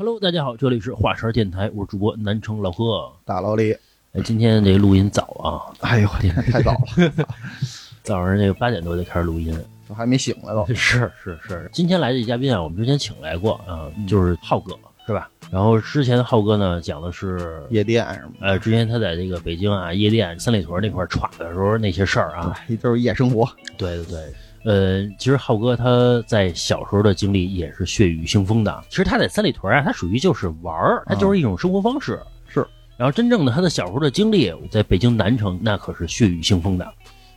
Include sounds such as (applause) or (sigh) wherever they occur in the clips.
Hello，大家好，这里是华山电台，我是主播南城老贺。大老李，哎，今天这录音早啊，哎呦，天，(laughs) 太早了，(laughs) 早上这个八点多就开始录音。都还没醒来都。(laughs) 是是是，今天来这嘉宾啊，我们之前请来过啊，嗯就是浩哥，是吧？然后之前浩哥呢讲的是，夜店是吗？呃，之前他在这个北京啊夜店三里屯那块儿耍的时候那些事儿啊，哎，都是夜生活。对对对，呃，其实浩哥他在小时候的经历也是血雨腥风的。其实他在三里屯啊，他属于就是玩儿，他就是一种生活方式。是，然后真正的他的小时候的经历，在北京南城那可是血雨腥风的。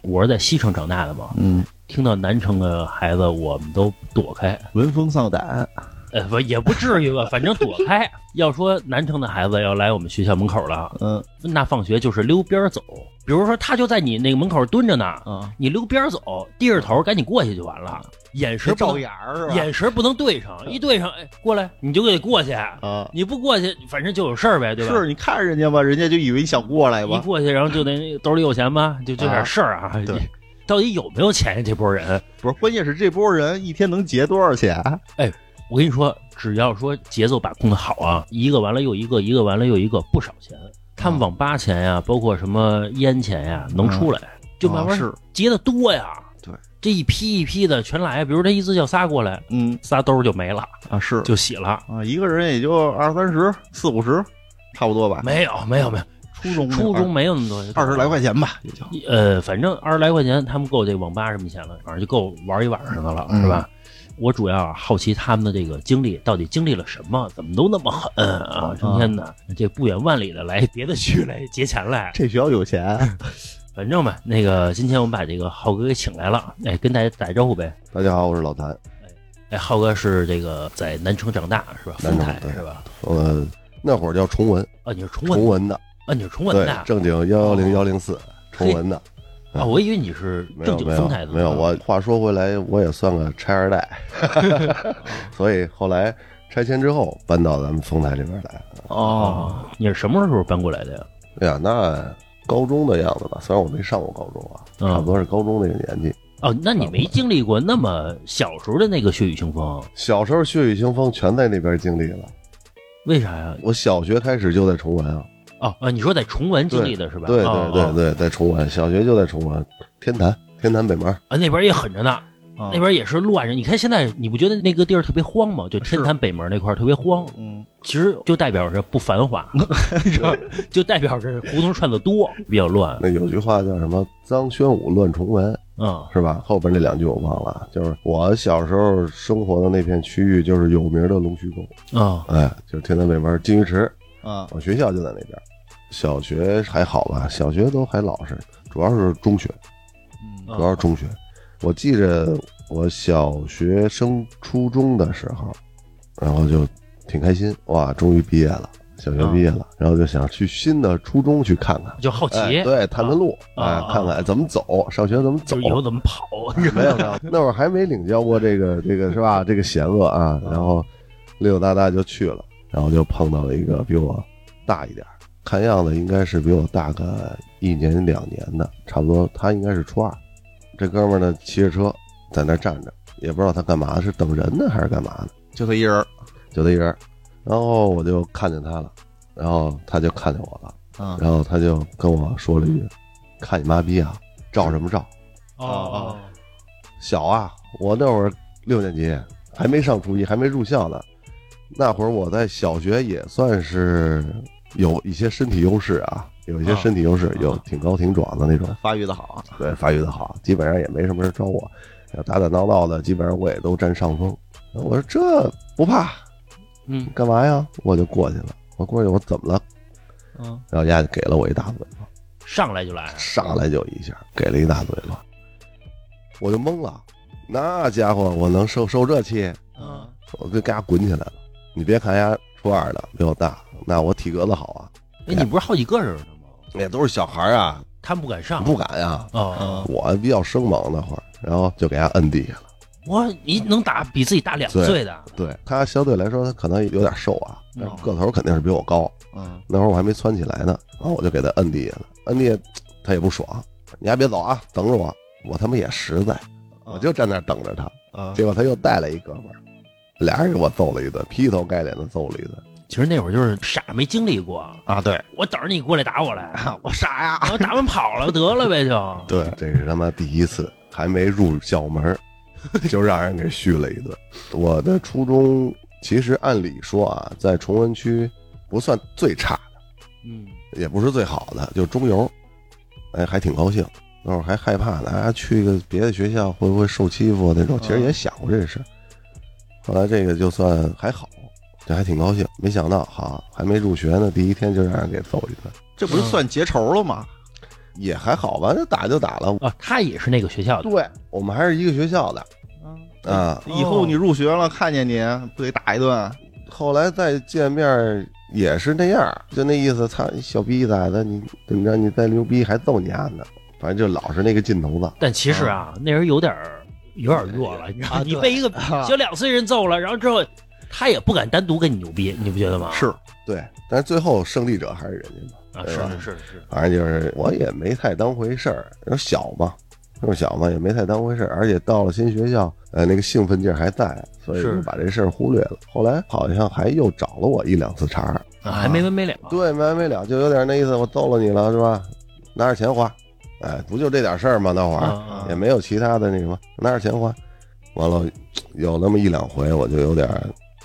我是在西城长大的嘛，嗯，听到南城的孩子，我们都躲开。闻风丧胆。呃，不，也不至于吧，反正躲开。要说南城的孩子要来我们学校门口了，嗯那放学就是溜边走。比如说，他就在你那个门口蹲着呢，嗯，你溜边走，低着头赶紧过去就完了，眼神不眼儿是吧？眼神不能对上，一对上，哎，过来你就得过去，啊，你不过去，反正就有事儿呗，对吧？是你看人家吧，人家就以为你想过来吧。一过去，然后就得 (laughs) 兜里有钱吧？就就点事儿啊。对到底有没有钱呀？这波人，不是，关键是这波人一天能结多少钱？我跟你说，只要说节奏把控的好啊，一个完了又一个，一个完了又一个，不少钱。他们网吧钱呀，包括什么烟钱呀，能出来，就慢慢啊是。结的多呀。对，这一批一批的全来，比如他一次叫仨过来，嗯。仨兜儿就没了，啊是。就洗了。啊，一个人也就二三十、四五十，差不多吧。没有，没有，没有，初中初中没有那么多，二十来块钱吧，也就。呃，反正二十来块钱，他们够这网吧什么钱了，反正就够玩一晚上的了，嗯。是吧？我主要好奇他们的这个经历到底经历了什么，怎么都那么狠啊！成天的这不远万里的来别的区来劫钱来，这学校有钱。(laughs) 反正吧，那个今天我们把这个浩哥给请来了，哎，跟大家打个招呼呗。大家好，我是老谭。哎，浩哥是这个在南城长大是吧？丰台南城是吧？呃，那会儿叫崇文，啊，你是崇文崇文的，啊，你是崇文的，正经幺幺零幺零四，崇文的。啊，我以为你是正经丰台的，没有。我话说回来，我也算个拆二代，(laughs) 所以后来拆迁之后搬到咱们丰台这边来。哦，你是什么时候搬过来的呀？哎呀，那高中的样子吧，虽然我没上过高中啊，嗯差不多是高中那个年纪。哦，那你没经历过那么小时候的那个血雨腥风，小时候血雨腥风全在那边经历了。为啥呀？我小学开始就在崇文啊，哦啊，你说在崇文经历的是吧？对对对对，在崇文，小学就在崇文，天坛天坛北门。啊，那边也狠着呢，啊那边也是乱着。你看现在，你不觉得那个地儿特别荒吗？就天坛北门那块儿特别荒，嗯，其实就代表着不繁华，(laughs) 就代表着胡同串的多，比较乱。那有句话叫什么“脏宣武乱崇文”，嗯是吧？后边那两句我忘了，就是我小时候生活的那片区域，就是有名的龙须沟，啊哎，就是天坛北门金鱼池，啊我学校就在那边。小学还好吧，小学都还老实，主要是中学，嗯主要是中学。我记着我小学升初中的时候，然后就挺开心，哇，终于毕业了，小学毕业了，然后就想去新的初中去看看。就好奇，哎，对，探探路，啊看看怎么走，上学怎么走。以后怎么跑，没有没有，那会儿还没领教过这个 (laughs) 这个是吧？这个险恶啊，然后溜溜达达就去了，然后就碰到了一个比我大一点儿，看样子应该是比我大个一年两年的，差不多他应该是初二。这哥们呢骑着车在那站着，也不知道他干嘛，是等人呢还是干嘛呢？就他一人就他一人，然后我就看见他了，然后他就看见我了，啊然后他就跟我说了一句：“看你妈逼啊，照什么照？”哦哦，小啊，我那会儿六年级，还没上初一，还没入校呢。那会儿我在小学也算是有一些身体优势啊，有一些身体优势，有挺高挺壮的那种，发育的好啊，对，发育的好，基本上也没什么人招我，打打闹闹的，基本上我也都占上风。我说这不怕，嗯干嘛呀？我就过去了。我过去，我怎么了？嗯然后人家就给了我一大嘴巴，上来就来，上来就一下给了一大嘴巴，我就懵了。那家伙，我能受受这气？嗯我就嘎滚起来了。你别看人家初二的比我大，那我体格子好啊，哎，你不是好几个人呢吗？那都是小孩儿啊，他们不敢上，不敢呀。哦，我比较生猛那会儿，然后就给他摁地下了。我你能打比自己大两岁的，对他相对来说，他可能有点瘦啊，但是个头肯定是比我高。嗯那会儿我还没窜起来呢，然后我就给他摁地下了，摁地下他也不爽，你还别走啊，等着我。我他妈也实在，我就站那等着他。啊结果他又带了一哥们儿，俩人给我揍了一顿，劈头盖脸的揍了一顿。其实那会儿就是傻，没经历过，啊，对，我等着你过来打我来，我傻呀，然后打完跑了得了呗就。(laughs) 对，这是他妈第一次，还没入校门儿，就让人给续了一顿。我的初中其实按理说啊，在崇文区不算最差的，嗯，也不是最好的，就中游。哎，还挺高兴。那会儿还害怕呢，啊，去个别的学校会不会受欺负啊那种？其实也想过这事儿。后来这个就算还好，这还挺高兴。没想到，好还没入学呢，第一天就让人给揍一顿，这不是算结仇了吗？也还好吧，那打就打了。啊，他也是那个学校的，对我们还是一个学校的啊。以后你入学了，看见你不得打一顿？后来再见面也是那样，就那意思。操，你小逼崽子，你怎么着？你再牛逼还揍你丫呢？反正就老是那个劲头子。但其实啊，那人有点儿有点弱了，你知道你被一个啊小两岁人揍了，然后之后他也不敢单独跟你牛逼，你不觉得吗？是，对，但是最后胜利者还是人家嘛。啊，是是是是，反正就是我也没太当回事儿，那小嘛，那么小嘛也没太当回事儿，而且到了新学校，呃，那个兴奋劲儿还在，所以就把这事儿忽略了。后来好像还又找了我一两次茬儿，啊还没完没了。对，没完没了，就有点那意思，我揍了你了是吧？拿点钱花，哎，不就这点事儿吗？那会儿、啊也没有其他的那什么，拿点钱花。完了，有那么一两回，我就有点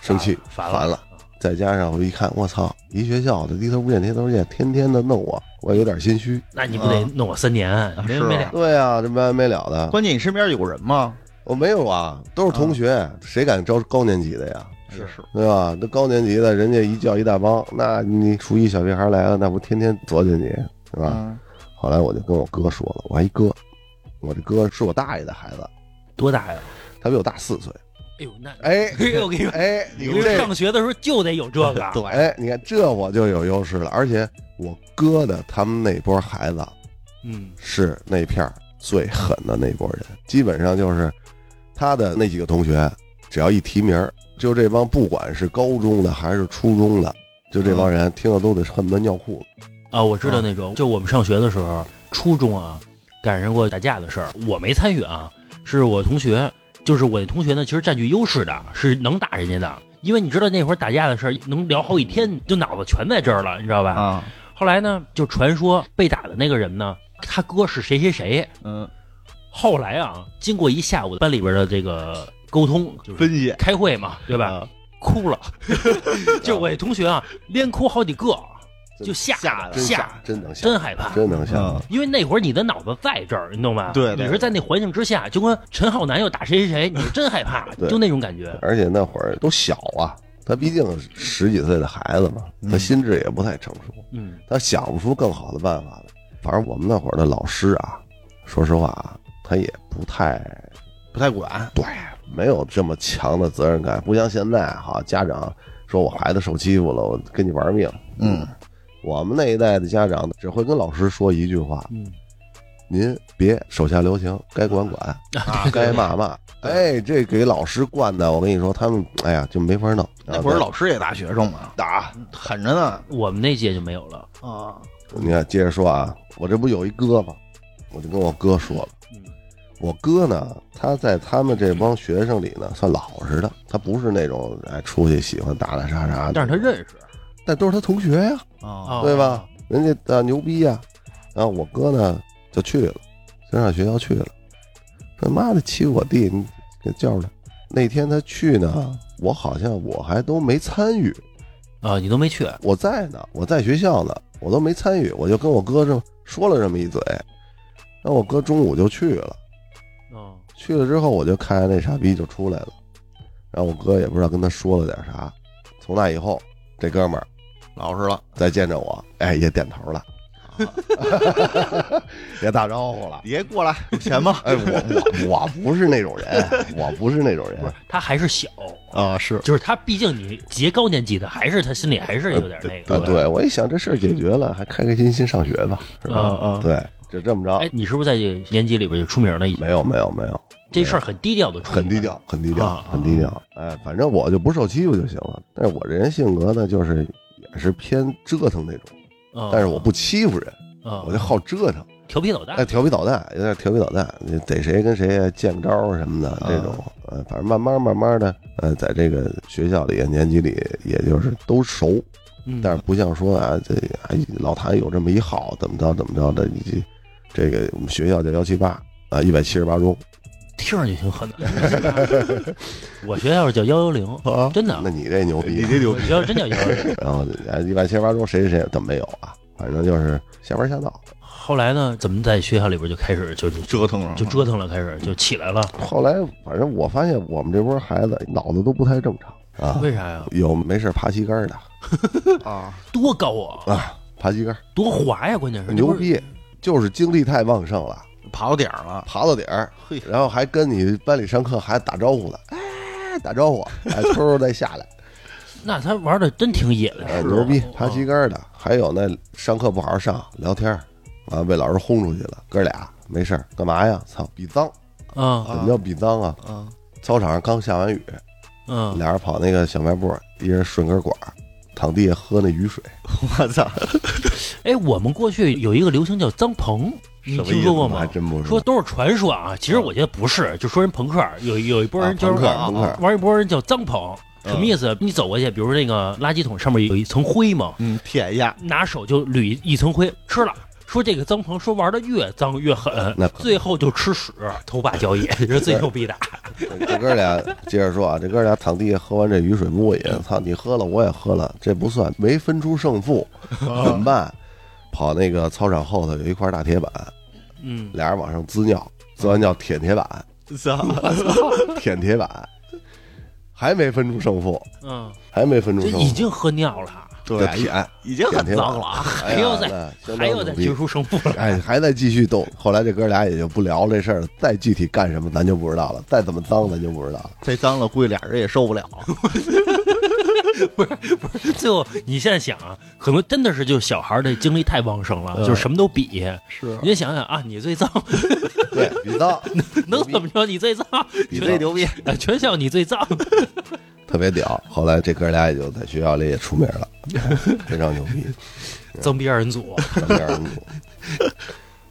生气，烦烦了。再加上我一看，我操，一学校的低头不见低头见，天天的弄我，我有点心虚。那你不得弄我三年？没完没了。对啊，这没完没了的。关键你身边有人吗？我没有啊，都是同学，谁敢招高年级的呀？是是，对吧？那高年级的，人家一叫一大帮，那你初一小屁孩来了，那不天天作践你，是吧？嗯后来我就跟我哥说了，我还一哥，我这哥是我大爷的孩子，多大呀？他比我大四岁。哎呦，那哎，我跟你说，哎，你上学的时候就得有这个。(laughs) 对，哎，你看这我就有优势了，而且我哥的他们那波孩子嗯，是那片儿最狠的那波人，基本上就是他的那几个同学，只要一提名，就这帮不管是高中的还是初中的，就这帮人听了都得恨不得尿裤子。啊，我知道那种，就我们上学的时候，初中啊，赶上过打架的事儿，我没参与啊，是我同学，就是我那同学呢，其实占据优势的，是能打人家的，因为你知道那会儿打架的事儿能聊好几天，就脑子全在这儿了，你知道吧？啊，后来呢，就传说被打的那个人呢，他哥是谁谁谁。嗯，后来啊，经过一下午班里边的这个沟通，就是分析开会嘛，对吧？啊哭了，(laughs) 就我这同学啊，连哭好几个，就吓吓真吓，真能吓，真害怕。真能吓。嗯因为那会儿你的脑子在这儿，你懂吗？对对你是在那环境之下，就跟陈浩南要打谁谁谁，你是真害怕，(laughs) 就那种感觉。而且那会儿都小啊，他毕竟十几岁的孩子嘛，他心智也不太成熟，嗯，他想不出更好的办法来。反正我们那会儿的老师啊，说实话啊，他也不太不太管，对，没有这么强的责任感，不像现在哈，家长说我孩子受欺负了，我跟你玩命。嗯，我们那一代的家长只会跟老师说一句话嗯：“您别手下留情，该管管，啊该骂骂。”哎，这给老师惯的，我跟你说，他们哎呀就没法弄。那会儿老师也打学生吗，打，狠着呢我们那届就没有了。啊，你看，接着说啊，我这不有一哥吗？我就跟我哥说了。嗯我哥呢，他在他们这帮学生里呢，算老实的。他不是那种哎出去喜欢打打杀杀的，但是他认识，但都是他同学呀、对吧？？人家啊牛逼呀、然后我哥呢就去了，就上学校去了。他妈的欺负我弟，你给叫出来。那天他去呢，我好像我还都没参与，啊，你都没去，我在呢，我在学校呢，我都没参与，我就跟我哥这么说了这么一嘴。然后我哥中午就去了，嗯，去了之后我就看见那傻逼就出来了，然后我哥也不知道跟他说了点啥。从那以后，这哥们儿老实了，再见着我，哎，也点头了，(laughs) 也打招呼了。别过来，有钱吗？哎，我我我不是那种人，(laughs) 我不是那种人不是，他还是小，啊，是就是他毕竟你结高年级的，还是他心里还是有点那啊。个。对，我一想这事儿解决了，还开开心心上学吧，是吧？啊啊，对，就这么着。哎，你是不是在这年级里边就出名了？已经没有没有没有，这事儿很低调的，很低调，很低调啊，很低调。哎，反正我就不受欺负就行了。但是我这人性格呢，就是也是偏折腾那种，啊。但是我不欺负人，啊，我就好折腾。调皮捣蛋。哎，，调皮捣蛋，有点调皮捣蛋，你逮谁跟谁见个招儿什么的啊。这种，呃，反正慢慢慢慢的，呃，在这个学校里年级里，也就是都熟，嗯，但是不像说啊，这哎老谭有这么一号，怎么着怎么着的，你这个我们学校叫幺七八啊，一百七十八中，听上去挺狠的。(laughs) 我学校是叫幺幺零，啊，真的那，你这牛逼你，这牛逼学校真叫 (laughs) 幺幺零。然后哎一百七十八中谁谁谁怎么没有啊？反正就是瞎玩瞎闹。后来呢，怎么在学校里边就开始就就折腾了，就折腾了，开始就起来了？后来反正我发现我们这波孩子脑子都不太正常啊，为啥呀？有没事爬旗杆的 (laughs) 啊，多高啊，啊，爬旗杆多滑呀！关键是牛，逼，就是精力太旺盛了，爬到点儿了，爬到点儿，嘿，然后还跟你班里上课还打招呼呢，哎，打招呼，哎，(laughs) 偷偷再下来，那他玩的真挺野的，哎，是牛逼，哦。爬旗杆的，还有那上课不好好上，聊天儿，完了被老师轰出去了，哥俩没事儿干嘛呀？操，比脏，啊。怎么叫比脏啊？啊，操场上刚下完雨，嗯，俩人跑那个小卖部，一人顺根管儿，躺地下喝那雨水。(laughs) 我操，哎，我们过去有一个流行叫脏棚，你听说过吗？还真不。说都是传说啊，其实我觉得不是，就说人朋克有有一波人就是玩一波人叫脏棚，嗯什么意思？你走过去，比如说那个垃圾桶上面有一层灰嘛，嗯，舔一下，拿手就捋一层灰吃了。说这个脏棚，说玩的越脏越狠那，最后就吃屎，头把交椅，这 (laughs) 是最牛逼的。这哥俩接着说啊，这哥俩躺地下喝完这雨水不过瘾，操，你喝了我也喝了，这不算，没分出胜负，(laughs) 怎么办？跑那个操场后头有一块大铁板，嗯，俩人往上滋尿，滋完尿舔铁板，(laughs) 操，舔铁板，还没分出胜负，嗯，还没分出胜负，已经喝尿了，对就，舔，已经很脏了啊，哎呀还要再决出胜负了。哎，还在继续斗。后来这哥俩也就不聊这事儿了，再具体干什么咱就不知道了，再怎么脏咱就不知道了。再脏了，估计俩人也受不了。(laughs) (laughs) 最后你现在想啊，可能真的是就小孩儿的精力太旺盛了，嗯就是什么都比。是你就想想啊，你最脏，(laughs) 对比脏，(laughs) 能怎么着？你最脏，比最牛逼，啊全校你最脏。特别屌。后来这哥俩也就在学校里也出名了，非常牛逼，增逼二人组，当面人组。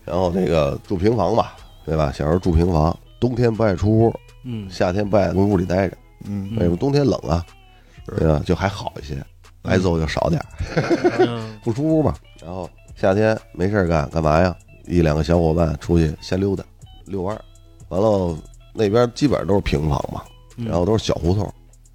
然后那个住平房吧，对吧？小时候住平房，冬天不爱出屋，嗯夏天不爱跟屋里待着，嗯为什么冬天冷啊？对吧？就还好一些，挨揍就少点儿，(laughs) 嗯不出屋嘛。然后夏天没事儿干，干嘛呀？一两个小伙伴出去瞎溜达，遛弯儿。完了，那边基本上都是平房嘛，嗯然后都是小胡同，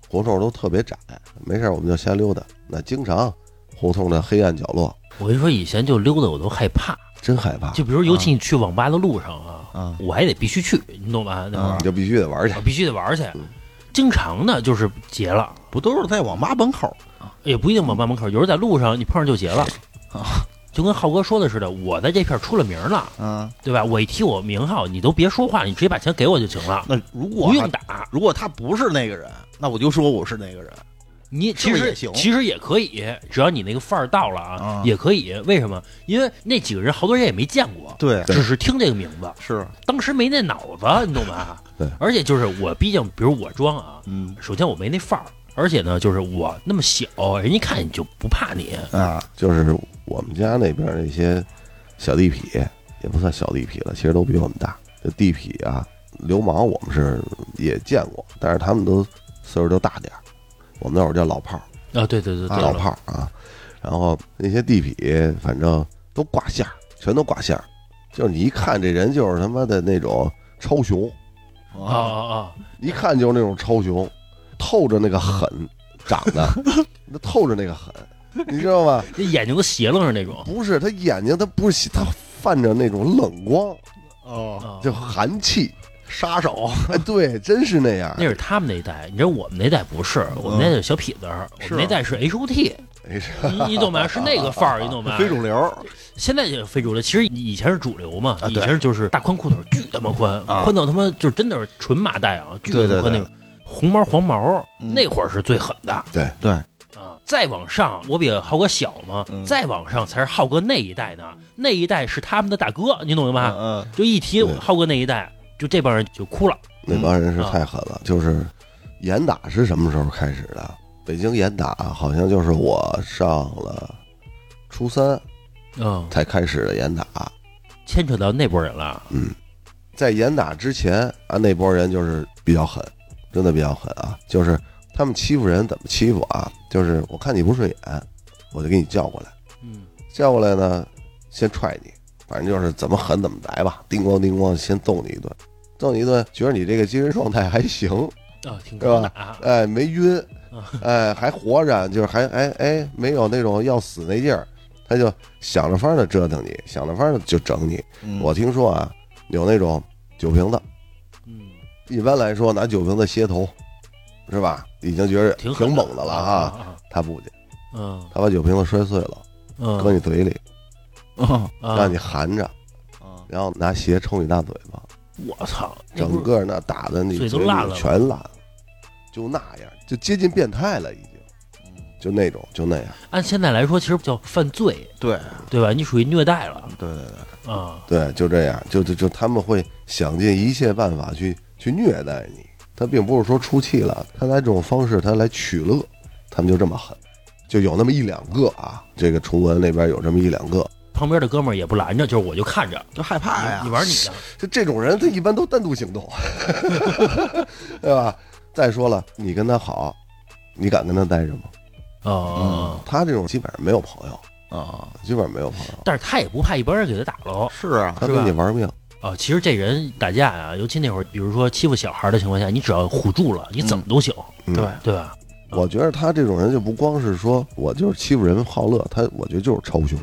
胡同都特别窄，没事儿我们就瞎溜达。那经常胡同的黑暗角落，我跟你说，以前就溜达我都害怕，真害怕，就比如尤其你去网吧的路上啊，啊，我还得必须去，你懂吧？那会儿你就必须得玩去我。必须得玩去嗯。经常的就是结了，不都是在网吧门口也不一定网吧门口，有时候在路上你碰上就结了。啊？就跟浩哥说的似的，我在这片儿出了名了，嗯，对吧？我一提我名号，你都别说话，你直接把钱给我就行了，那如果不用打。如果他不是那个人，那我就说我是那个人。你其实也行其实也可以，只要你那个范儿到了啊，啊也可以。为什么？因为那几个人好多人也没见过，对只是听这个名字，是，当时没那脑子，你懂吧？(laughs) 对而且就是我，毕竟比如我装啊，嗯首先我没那范儿，而且呢，就是我那么小，人一看你就不怕你。啊，就是我们家那边那些小地痞，也不算小地痞了，其实都比我们大。这地痞啊，流氓我们是也见过，但是他们都岁数都大点儿。我们那会儿叫老炮儿，啊，对对对对，老炮儿啊。然后那些地痞，反正都挂线儿，全都挂线儿。就是你一看这人就是他妈的那种超雄，啊啊啊！一看就是那种超雄，透着那个狠，长得那透着那个狠，你知道吗？这眼睛都斜楞着那种。不是他眼睛，他不是他泛着那种冷光，哦，啊就寒气。杀手，(laughs) 哎，对，真是那样。那是他们那一代，你知道我们那代不是，我们那代是小痞子，我们那代是 H O T，哎，是你你懂吧？是那个范儿，你懂吧？(laughs) 非主流，现在就非主流，其实以前是主流嘛，以前就是大宽裤腿，巨他妈宽，啊宽到他妈就真的是纯麻袋啊，巨他对对对妈宽那种，红毛黄毛，嗯那会儿是最狠的对，对，啊。再往上，我比浩哥小嘛，嗯再往上才是浩哥那一代呢，那一代是他们的大哥，你懂吗？嗯就一提浩哥那一代，就这帮人就哭了。那帮人是嗯太狠了。就是严打是什么时候开始的？北京严打好像就是我上了初三嗯才开始的严打。牵扯到那波人了。嗯在严打之前啊，那波人就是比较狠，真的比较狠啊。就是他们欺负人怎么欺负啊？就是我看你不顺眼，我就给你叫过来，嗯叫过来呢，先踹你，反正就是怎么狠怎么来吧，叮咣叮咣先揍你一顿，揍你一顿，觉得你这个精神状态还行，啊，挺是吧。哎，没晕啊，哎，还活着，就是还哎哎，没有那种要死那劲儿，他就想着法儿的折腾你，想着法儿的就整你。嗯我听说啊，有那种酒瓶子，嗯，一般来说拿酒瓶子歇头，是吧？已经觉得挺猛的了哈。啊。他不去，嗯他把酒瓶子摔碎了，嗯，搁你嘴里，让你含着，啊然后拿鞋抽你大嘴巴，我操，整个那打的你嘴都烂了全烂了，就那样，就接近变态了，已经，就那种，就那样。按现在来说，其实叫犯罪，对对吧？你属于虐待了对对对，啊。对，就这样，就就就他们会想尽一切办法去去虐待你。他并不是说出气了，他来这种方式，他来取乐，他们就这么狠，就有那么一两个啊。这个崇文那边有这么一两个，旁边的哥们儿也不拦着，就是我就看着，就害怕呀你。玩你的，就 (laughs) 这种人，他一般都单独行动，(laughs) 对吧？再说了，你跟他好，你敢跟他待着吗？哦，他这种基本上没有朋友，啊，基本上没有朋友，但是他也不怕一帮人给他打喽。是啊，他跟你玩命。啊，其实这人打架呀、尤其那会儿，比如说欺负小孩的情况下，你只要唬住了，你怎么都行，嗯对，对吧？我觉得他这种人就不光是说我就是欺负人好乐，他我觉得就是超凶，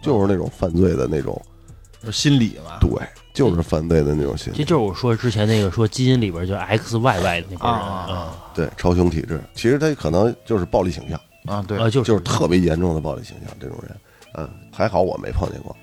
就是那种犯罪的那种，心理嘛。对，就是犯罪的那种心理，这就是我说之前那个说基因里边就 X Y Y 的那帮人啊对，超雄体质。其实他可能就是暴力倾向，啊，对啊，，就就是特别严重的暴力倾向这种人。嗯，还好我没碰见过。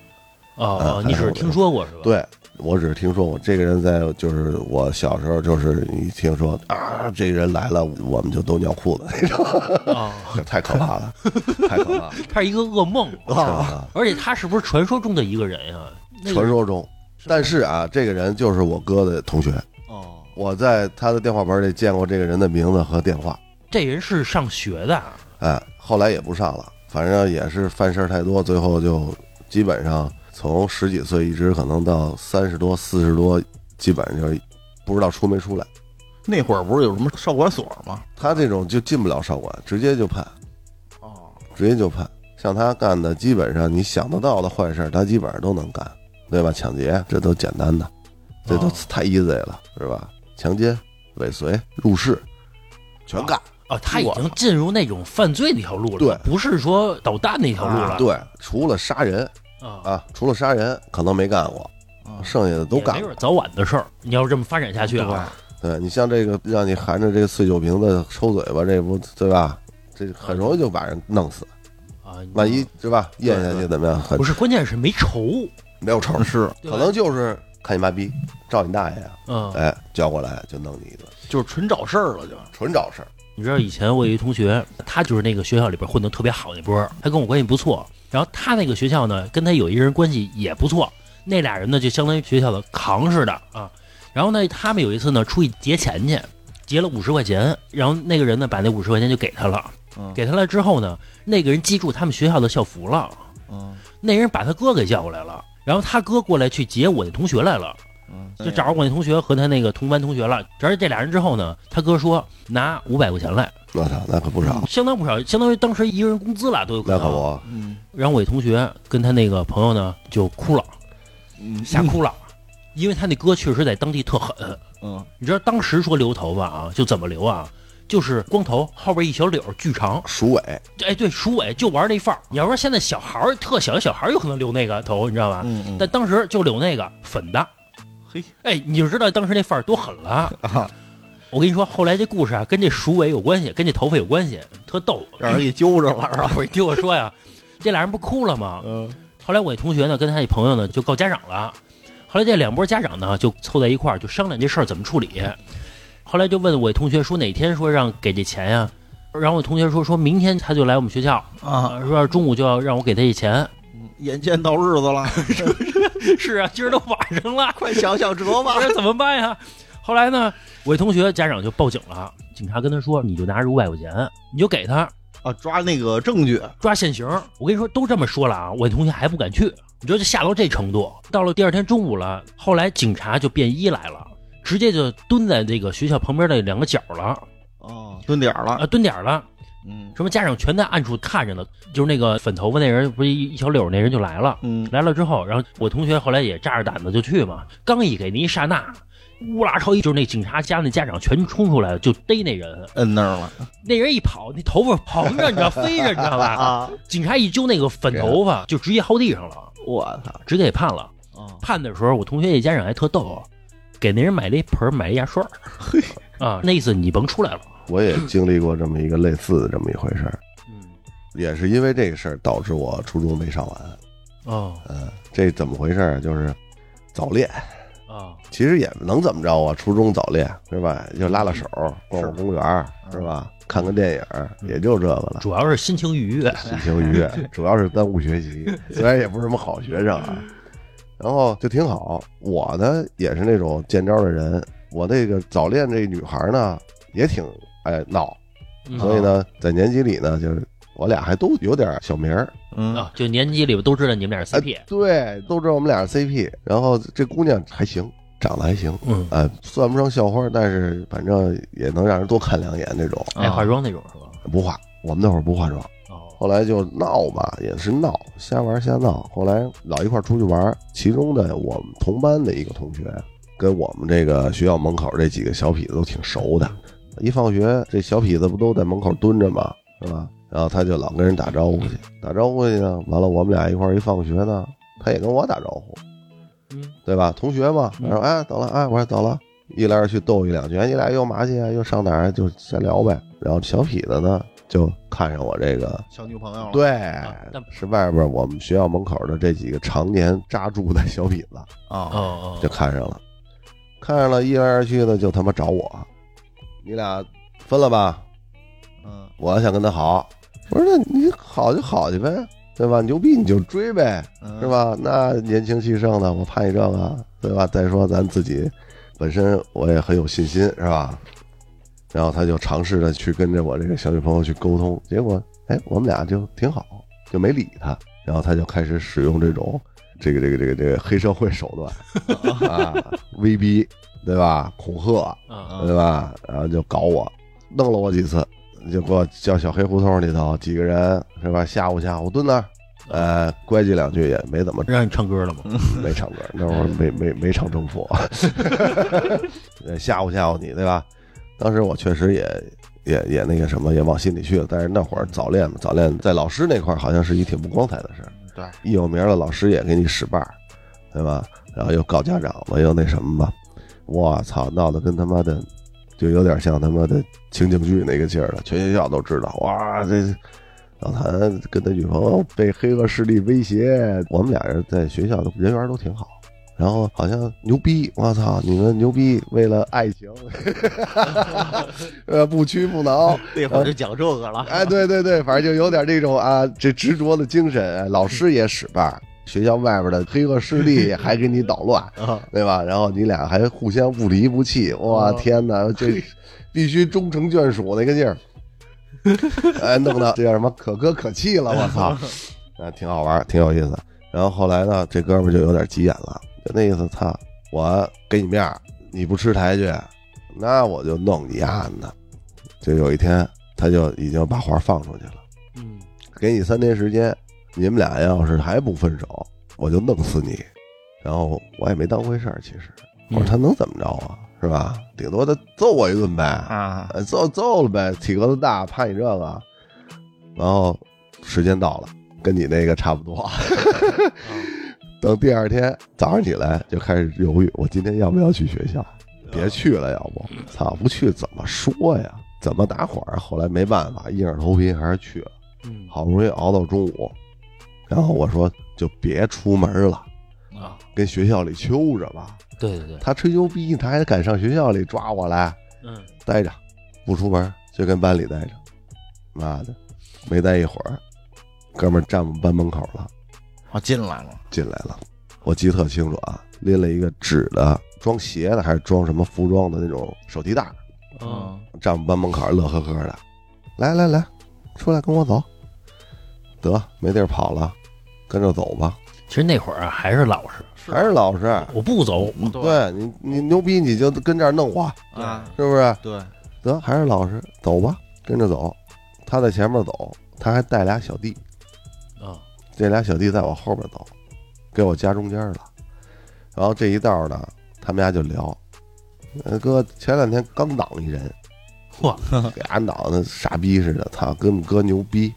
哦哦，嗯你只是听说过是吧？对我只是听说我这个人在，就是我小时候，就是一听说啊，这个人来了，我们就都尿裤子那种，(laughs) 啊，太可怕了，(laughs) 太可怕了。他是一个噩梦，啊！而且他是不是传说中的一个人呀？那个传说中，但是啊，这个人就是我哥的同学，哦，我在他的电话本里见过这个人的名字和电话，这人是上学的，哎，后来也不上了，反正也是犯事儿太多，最后就基本上从十几岁一直可能到三十多、四十多，基本上就不知道出没出来。那会儿不是有什么少管所吗？他这种就进不了少管，直接就判，哦，直接就判。像他干的，基本上你想得到的坏事，他基本上都能干，对吧？抢劫这都简单的，这都哦太 easy 了，是吧？强奸、尾随、入室，全干。哦，他已经进入那种犯罪那条路了，对不是说捣蛋那条路了，对，除了杀人啊，啊，除了杀人可能没干过，啊剩下的都干过也没准。早晚的事儿。你要是这么发展下去的话，对你像这个让你含着这个碎酒瓶子抽嘴巴，这不对吧？这很容易就把人弄死。啊，万一是吧，咽下去怎么样？很不是，关键是没仇，没有仇，是，对吧可能就是看你妈逼，照你大爷呀！嗯，哎，叫过来就弄你一顿，就是纯找事儿了，就纯找事儿。你知道以前我有一同学，他就是那个学校里边混得特别好那波儿，他跟我关系不错。然后他那个学校呢，跟他有一人关系也不错，那俩人呢就相当于学校的扛似的啊。然后呢，他们有一次呢出去劫钱去，劫了五十块钱，然后那个人呢把那五十块钱就给他了，嗯给他了之后呢，那个人记住他们学校的校服了，嗯那人把他哥给叫过来了，然后他哥过来去劫我那同学来了。嗯，就找着我那同学和他那个同班同学了。找着这俩人之后呢，他哥说拿五百块钱来，我操，那可不少，相当不少，相当于当时一个人工资了都有可能。那可不。嗯然后我那同学跟他那个朋友呢就哭了，嗯吓哭了，因为他那哥确实在当地特狠。嗯你知道当时说留头发啊，就怎么留啊？就是光头，后边一小绺巨长，鼠尾，哎，对，鼠尾就玩那范儿。你要说现在小孩儿特小的小孩儿有可能留那个头，你知道吧？嗯嗯，但当时就留那个粉的，嘿哎，你就知道当时那范儿多狠了。啊，我跟你说，后来这故事啊，跟这鼠尾有关系，跟这头发有关系，特逗。让人给揪着了是吧？不是，你听我说呀，这俩人不哭了吗？嗯后来我同学呢，跟他一朋友呢，就告家长了。后来这两拨家长呢，就凑在一块儿，就商量这事儿怎么处理。后来就问我同学说哪天说让给这钱呀？然后我同学说说明天他就来我们学校，啊，呃说中午就要让我给他这钱。嗯眼见到日子了，(laughs) 是啊，今儿都晚上了，(laughs) 快想想辙吧这。怎么办呀？后来呢，我同学家长就报警了，警察跟他说，你就拿着五百块钱，你就给他啊，抓那个证据，抓现行。我跟你说，都这么说了啊，我同学还不敢去你知道就下到这程度。到了第二天中午了，后来警察就便衣来了，直接就蹲在这个学校旁边的两个角了，哦，蹲点儿啊，了，蹲点儿了。嗯什么家长全在暗处看着呢，就是那个粉头发那人，不是一一小绺儿那人就来了。嗯，来了之后，然后我同学后来也扎着胆子就去嘛，刚一给那一刹那，乌拉超一就是那警察家那家长全冲出来了，就逮那人。摁那儿了那人一跑，那头发蓬着，你知道飞着，你知道吧？(laughs) 啊！警察一揪那个粉头发，就直接薅地上了，我操直接给判了。啊！判的时候，我同学那家长还特逗，给那人买了一盆，买了一牙刷。嘿，啊，那意思你甭出来了。我也经历过这么一个类似的这么一回事儿，嗯，也是因为这个事儿导致我初中没上完。哦嗯，这怎么回事儿？就是早恋，啊，其实也能怎么着啊？初中早恋是吧？就拉拉手，逛逛公园是吧？看个电影，也就这个了。主要是心情愉悦。心情愉悦，(laughs) 主要是耽误学习，虽然也不是什么好学生啊。然后就挺好，我呢也是那种见招的人，我那个早恋这女孩呢也挺爱闹，嗯所以呢在年级里呢就是我俩还都有点小名儿，嗯啊，就年级里边都知道你们俩是哎 CP。对，都知道我们俩是 CP。然后这姑娘还行，长得还行，嗯，呃，算不上校花，但是反正也能让人多看两眼那种。爱化妆那种是吧？不化，我们那会儿不化妆。哦，后来就闹吧，也是闹，瞎玩瞎闹。后来老一块儿出去玩，其中的我们同班的一个同学，跟我们这个学校门口这几个小痞子都挺熟的。一放学，这小痞子不都在门口蹲着吗？是吧？然后他就老跟人打招呼去，打招呼去呢。完了，我们俩一块儿一放学呢，他也跟我打招呼，嗯，对吧？同学嘛，他说：“哎，走了，哎，我说走了。”一来二去逗一两句，哎，你俩又嘛去啊？又上哪儿啊？就闲聊呗。然后小痞子呢，就看上我这个小女朋友了，对那，是外边我们学校门口的这几个常年扎住的小痞子，啊，哦哦，就看上了，看上了，一来二去的就他妈找我，你俩分了吧？嗯我想跟他好，我说那你好就好去呗，对吧？牛逼你就追呗，嗯是？吧？那年轻气盛的，我怕你这个，对吧？再说咱自己本身我也很有信心，是吧？然后他就尝试着去跟着我这个小女朋友去沟通，结果哎，我们俩就挺好，就没理他。然后他就开始使用这种这个这个这个这个黑社会手段 (laughs) 啊，威逼，对吧？恐吓，嗯对吧？然后就搞我，弄了我几次，就给我叫小黑胡同里头几个人是吧？吓唬吓唬，蹲那儿，呃，乖唧两句也没怎么让你唱歌了吗？没唱歌，那会儿没没没唱征服，(laughs) (laughs) 呃吓唬吓唬你，对吧？当时我确实也也也那个什么，也往心里去了。但是那会儿早恋嘛，早恋在老师那块儿好像是一挺不光彩的事儿，对，一有名了，老师也给你使绊，对吧？然后又告家长吧，又那什么吧，我操，闹得跟他妈的就有点像他妈的情景剧那个劲儿了，全学校都知道，哇，这老谭跟他女朋友被黑恶势力威胁，我们俩人在学校的人缘都挺好。然后好像牛逼，我操！你们牛逼，为了爱情，(laughs) 呃，不屈不挠。(laughs) 那会儿就讲这个了，哎，对对对，反正就有点这种啊，这执着的精神。哎老师也使绊儿，学校外边的黑恶势力还给你捣乱，(laughs) 啊，对吧？然后你俩还互相不离不弃，哇哦天哪，这必须终成眷属那个劲儿，哎，弄得这叫什么可歌可泣了，我操！啊，挺好玩，挺有意思。然后后来呢，这哥们儿就有点急眼了，就那意思，操，我给你面儿，你不吃抬去，那我就弄你丫的。就有一天，他就已经把话放出去了，嗯，给你三天时间，你们俩要是还不分手，我就弄死你。然后我也没当回事儿，其实我说他能怎么着啊，是吧？顶多他揍我一顿呗，啊，呃揍揍了呗，体格子大，怕你这个。然后时间到了，跟你那个差不多。(laughs) 等第二天早上起来就开始犹豫，我今天要不要去学校？别去了，要不操不去怎么说呀？怎么打火啊？后来没办法，硬着头皮还是去了。嗯，好不容易熬到中午，然后我说就别出门了，啊，跟学校里揪着吧。对对对，他吹牛逼，他还敢上学校里抓我来，嗯，待着，不出门，就跟班里待着。妈的，没待一会儿，哥们儿站我们班门口了，我进来了，进来了。我记得特清楚啊，拎了一个纸的装鞋的还是装什么服装的那种手提袋，嗯，站我们班门口乐呵呵的。来来来，出来跟我走。得没地儿跑了，跟着走吧。其实那会儿啊还是老实，还是老实。我不走，嗯对你，你牛逼你就跟这儿弄我，啊，是不是？对，得还是老实，走吧，跟着走。他在前面走，他还带俩小弟，啊，这俩小弟在我后边走，给我夹中间了。然后这一道呢，他们俩就聊，呃哥前两天刚挡一人，(laughs) 嚯，给俺挡的傻逼似的，操，跟哥牛逼，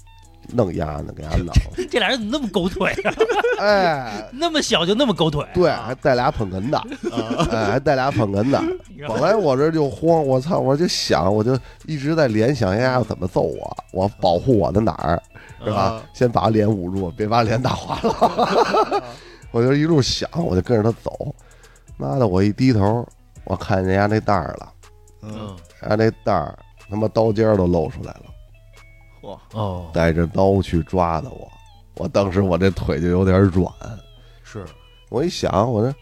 弄丫呢，给俺 (laughs) 挡。这俩人怎么那么狗腿啊？(laughs) 哎，那么小就那么狗腿？对，还带俩捧哏的，哎，还带俩捧哏的。本来我这就慌，我操，我就想，我就一直在联想丫要怎么揍我，我保护我的哪儿，是吧啊？先把脸捂住，别把脸打滑了。(laughs) 我就一路想，我就跟着他走。妈的，我一低头，我看见人家那袋儿了，嗯，嗯，人家那袋儿他妈刀尖儿都露出来了，嚯，哦，带着刀去抓的我。我当时我这腿就有点软，是，我一想，我这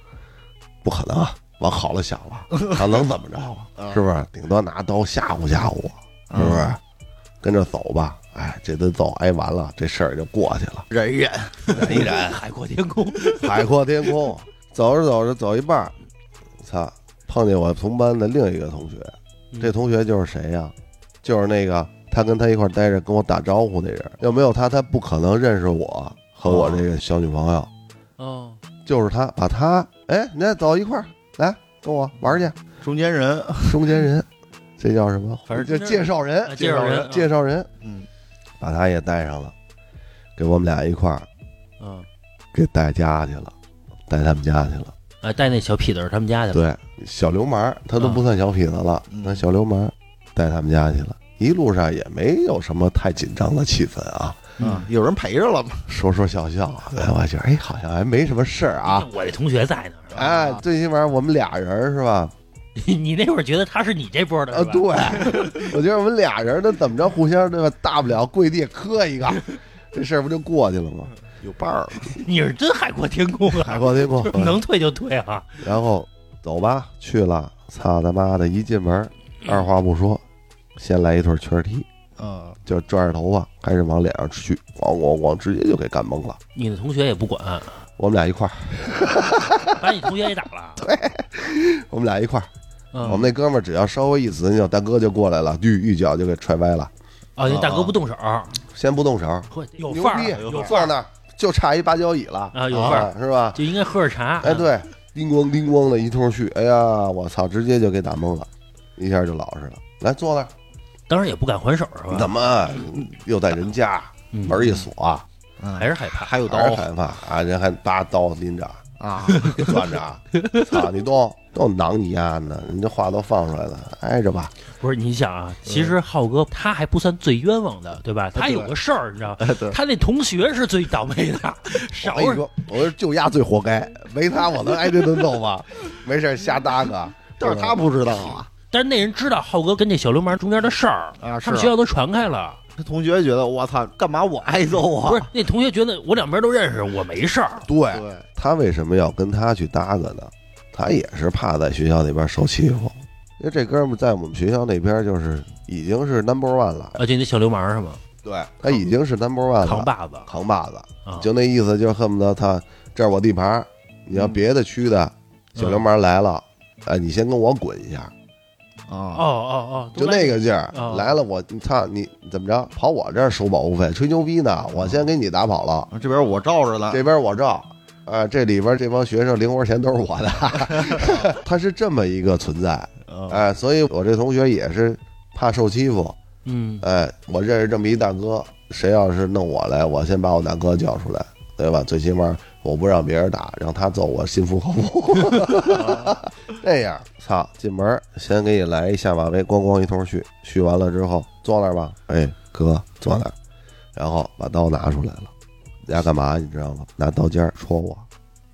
不可能啊，往好了想了，他能怎么着啊？(laughs) 啊是不是？顶多拿刀吓唬吓唬我，是不是？跟着走吧，哎，这顿揍挨完了，这事儿就过去了，忍一忍，忍一忍，(laughs) 海阔天空。(laughs) 海阔天空。走着走着，走一半儿，操，碰见我同班的另一个同学，嗯这同学就是谁呀？就是那个他跟他一块儿待着跟我打招呼那人，要没有他，他不可能认识我和我这个小女朋友。哦，就是他把他，哎，你再走一块儿来跟我玩去，中间人，中间人，这叫什么？反正就介绍人啊，介绍人介绍人，嗯，把他也带上了，给我们俩一块儿嗯，给带家去了，带他们家去了。啊，带那小痞子他们家去了。对，小流氓，他都不算小痞子了，嗯那小流氓带他们家去了。一路上也没有什么太紧张的气氛啊，嗯，有人陪着了嘛，说说笑笑，哎，我觉得哎，好像还没什么事儿啊。我这同学在呢，是吧？哎，最起码我们俩人儿是吧？(laughs) 你那会儿觉得他是你这波的，啊，对，(laughs) 我觉得我们俩人那怎么着，互相对吧？大不了跪地磕一个，这事儿不就过去了吗？有伴儿了，(laughs) 你是真海阔天空啊，海阔天空。能退就退啊。然后走吧，去了，操他妈的！一进门，二话不说，先来一顿圈踢，啊，就拽着头发开始往脸上去，咣咣咣，直接就给干懵了。你的同学也不管，我们俩一块儿，把你同学也打了。对我们俩一块儿，嗯，我们那哥们儿只要稍微一死那，大哥就过来了，一一脚就给踹歪了。啊，那大哥不动手，先不动手，嚯，有牛范儿，(laughs) 有范儿放那儿就差一八角椅了啊，有范儿，是吧？就应该喝点茶。哎，，对，叮咣叮咣的一通去，哎呀，我操，直接就给打懵了，一下就老实了。来坐那儿，当然也不敢还手，是吧？怎么又在人家嗯门一锁，嗯还是害怕？还有刀还是害怕啊？人还拔刀拎着，(laughs) 啊，给攥着，操你动，都囊你丫呢！你这话都放出来了，挨着吧。不是，你想啊，其实浩哥他还不算最冤枉的，对吧？他有个事儿，你知道，他那同学是最倒霉的，(laughs) 少我跟你说，我说就丫最活该，没他我能挨这顿揍吗？没事瞎搭个，但是他不知道啊，但是那人知道浩哥跟那小流氓中间的事儿，啊，他们学校都传开了。那同学觉得我操，干嘛我挨揍啊？不是，那同学觉得我两边都认识，我没事儿。对对，他为什么要跟他去搭个呢？他也是怕在学校那边受欺负，因为这哥们儿在我们学校那边就是已经是 number one 了，啊，就那小流氓是吗？对他已经是 number one 了，扛把子。扛把子，啊，就那意思，就恨不得他这是我地盘儿，你要别的区的小流氓来了，哎，你先跟我滚一下，哦。啊，哦哦，就那个劲儿哦，来了我你操你怎么着？跑我这儿收保护费，吹牛逼呢，我先给你打跑了，这边我罩着了，这边我照。啊，这里边这帮学生零花钱都是我的，(laughs) 他是这么一个存在，啊哎，所以我这同学也是怕受欺负，嗯哎，我认识这么一大哥，谁要是弄我来，我先把我大哥叫出来，对吧？最起码我不让别人打，让他揍我心服口服。(laughs) 这样，操，进门先给你来一下马威，咣咣一通续，续完了之后坐那儿吧，哎，哥坐那儿，然后把刀拿出来了，人家干嘛你知道吗？拿刀尖儿戳我，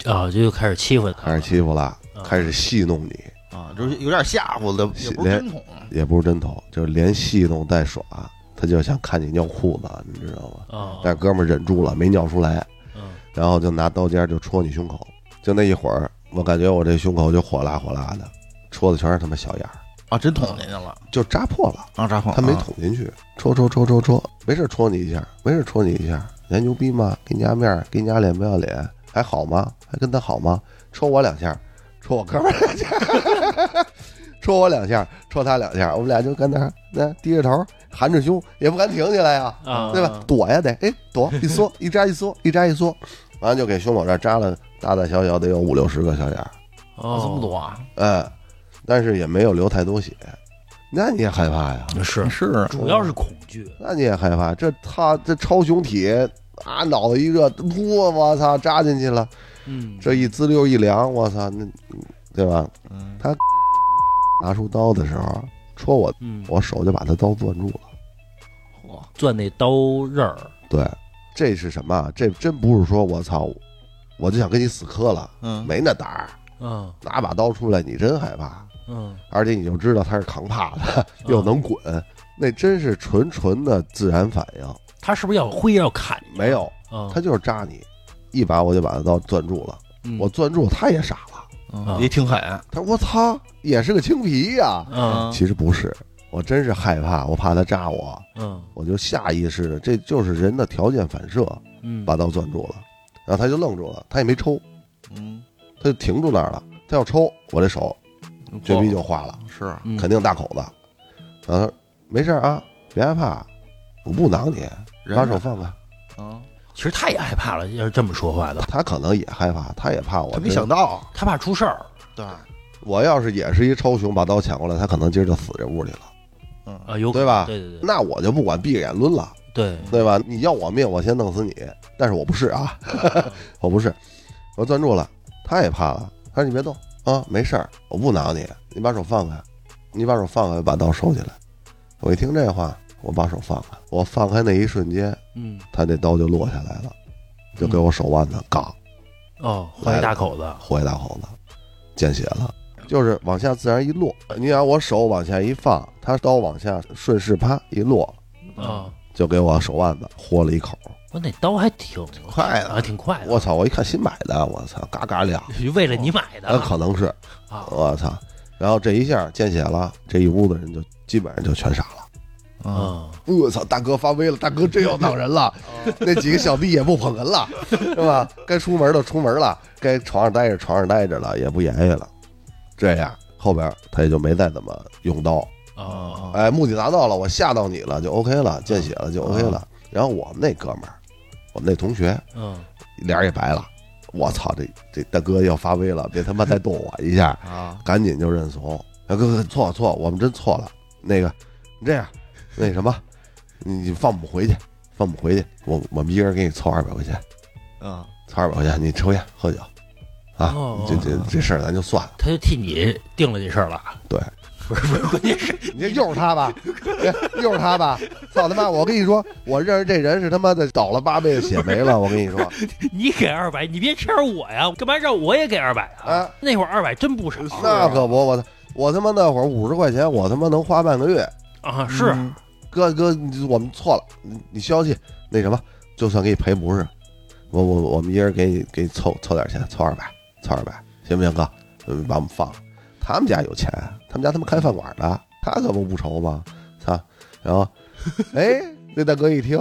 啊，就又开始欺负他，开始欺负了，啊。开始戏弄你，啊，就是有点吓唬的，也不是真捅，也不是真捅，就是连戏弄带耍，他就想看你尿裤子，你知道吗？啊，但哥们儿忍住了，没尿出来，嗯。然后就拿刀尖儿就戳你胸口，就那一会儿，我感觉我这胸口就火辣火辣的，戳的全是他妈小眼儿，啊，真捅进去了，就扎破了，啊，扎破，他没啊。捅进去，戳戳戳戳戳，没事戳你一下，没事戳你一下，你还牛逼吗？给你家面儿，给你家脸不要脸，还好吗？还跟他好吗？戳我两下，戳我哥们儿两下，戳我两下，戳他两下，我们俩就跟那儿那低着头，含着胸，也不敢挺起来呀，啊，对吧？躲呀得，哎，躲一缩，一扎一缩，(laughs) 一扎一缩，完了就给胸口这儿扎了大大小小得有五六十个小眼儿，哦，这么多啊？嗯，但是也没有流太多血，那你也害怕呀？是，是啊主要是恐惧，那你也害怕？这他这超雄体啊，脑袋一热，噗，我操，扎进去了，嗯，这一滋溜一凉，我操，那对吧？嗯。拿出刀的时候戳我，嗯，我手就把他刀攥住了。嚯，攥那刀刃儿，对，这是什么啊？这真不是说我操，我就想跟你死磕了，嗯。没那胆儿，嗯。拿把刀出来，你真害怕，嗯。而且你就知道他是扛怕的，又能滚，那真是纯纯的自然反应，他是不是要挥要砍你？没有，啊，他就是扎你，一把我就把他刀攥住了，嗯。我攥住他也傻了，嗯，也挺狠，他说我操，也是个青皮呀、嗯。其实不是，我真是害怕，我怕他扎我，嗯。我就下意识的，这就是人的条件反射，嗯，把刀攥住了，然后他就愣住了，他也没抽，嗯，他就停住那儿了，他要抽，我这手绝逼就化了，是。嗯。肯定大口子。然后他说没事儿啊，别害怕，我不挠你，把手放开。啊，其实他也害怕了，要是这么说话的，他可能也害怕，他也怕我。他没想，到，他怕出事儿对，我要是也是一超雄，把刀抢过来，他可能今儿就死这屋里了。嗯啊，有可对吧对对对那我就不管，闭着眼抡了，对，对吧？你要我命，我先弄死你。但是我不是啊，(laughs) 我不是，我攥住了，他也怕了。他说：“你别动啊，没事儿，我不挠你，你把手放开，你把手放开，把刀收起来。”我一听这话，我把手放开，我放开那一瞬间，嗯他那刀就落下来了，就给我手腕子嘎哦，划一大口子，豁一大口子，见血了，就是往下自然一落。你想我手往下一放，他刀往下顺势啪一落，啊，就给我手腕子豁了一口。我那刀还挺快啊，的，挺快的，我操！我一看新买的，我操，嘎嘎亮，(laughs) 为了你买呃，的可能是，啊，我操！然后这一下见血了，这一屋子人就基本上就全傻了。嗯，嗯我操！大哥发威了，大哥真要当人了，那几个小弟也不捧哏了，(laughs) 是吧？该出门的出门了，该床上待着床上待着了，也不言语了。这样后边他也就没再怎么用刀。哦，哎，目的达到了，我吓到你了，就 OK 了，见血了就 OK 了。然后我们那哥们儿，我们那同学嗯脸也白了，我操，这这大哥要发威了，别他妈再动我一下，啊，赶紧就认怂。啊，哥哥错错，我们真错了。那个你这样，那什么，你你放我们回去，放我们回去，我我们一人给你凑二百块钱，啊，凑二百块钱，你抽烟喝酒，啊哦，这这这事儿咱就算了。他就替你定了这事儿了，对，(laughs) 不是不是，关键是 (laughs) 你这又是他吧？哎又是他吧？操他妈！我跟你说，我认识这人是他妈的倒了八辈子血霉了。我跟你说，(laughs) 你给二百，你别谦我呀，干嘛让我也给二百啊啊？那会儿二百真不少那可不，我我他妈那会儿五十块钱，我他妈能花半个月。啊，是嗯哥哥，我们错了，你你消气，那什么，就算给你赔不是，我我我们一人给你给你凑凑点钱，凑二百，凑二百，行不行，哥？嗯，把我们放了。他们家有钱，他们家他们开饭馆的，他可不不愁吗？操！然后，哎，那大哥一听，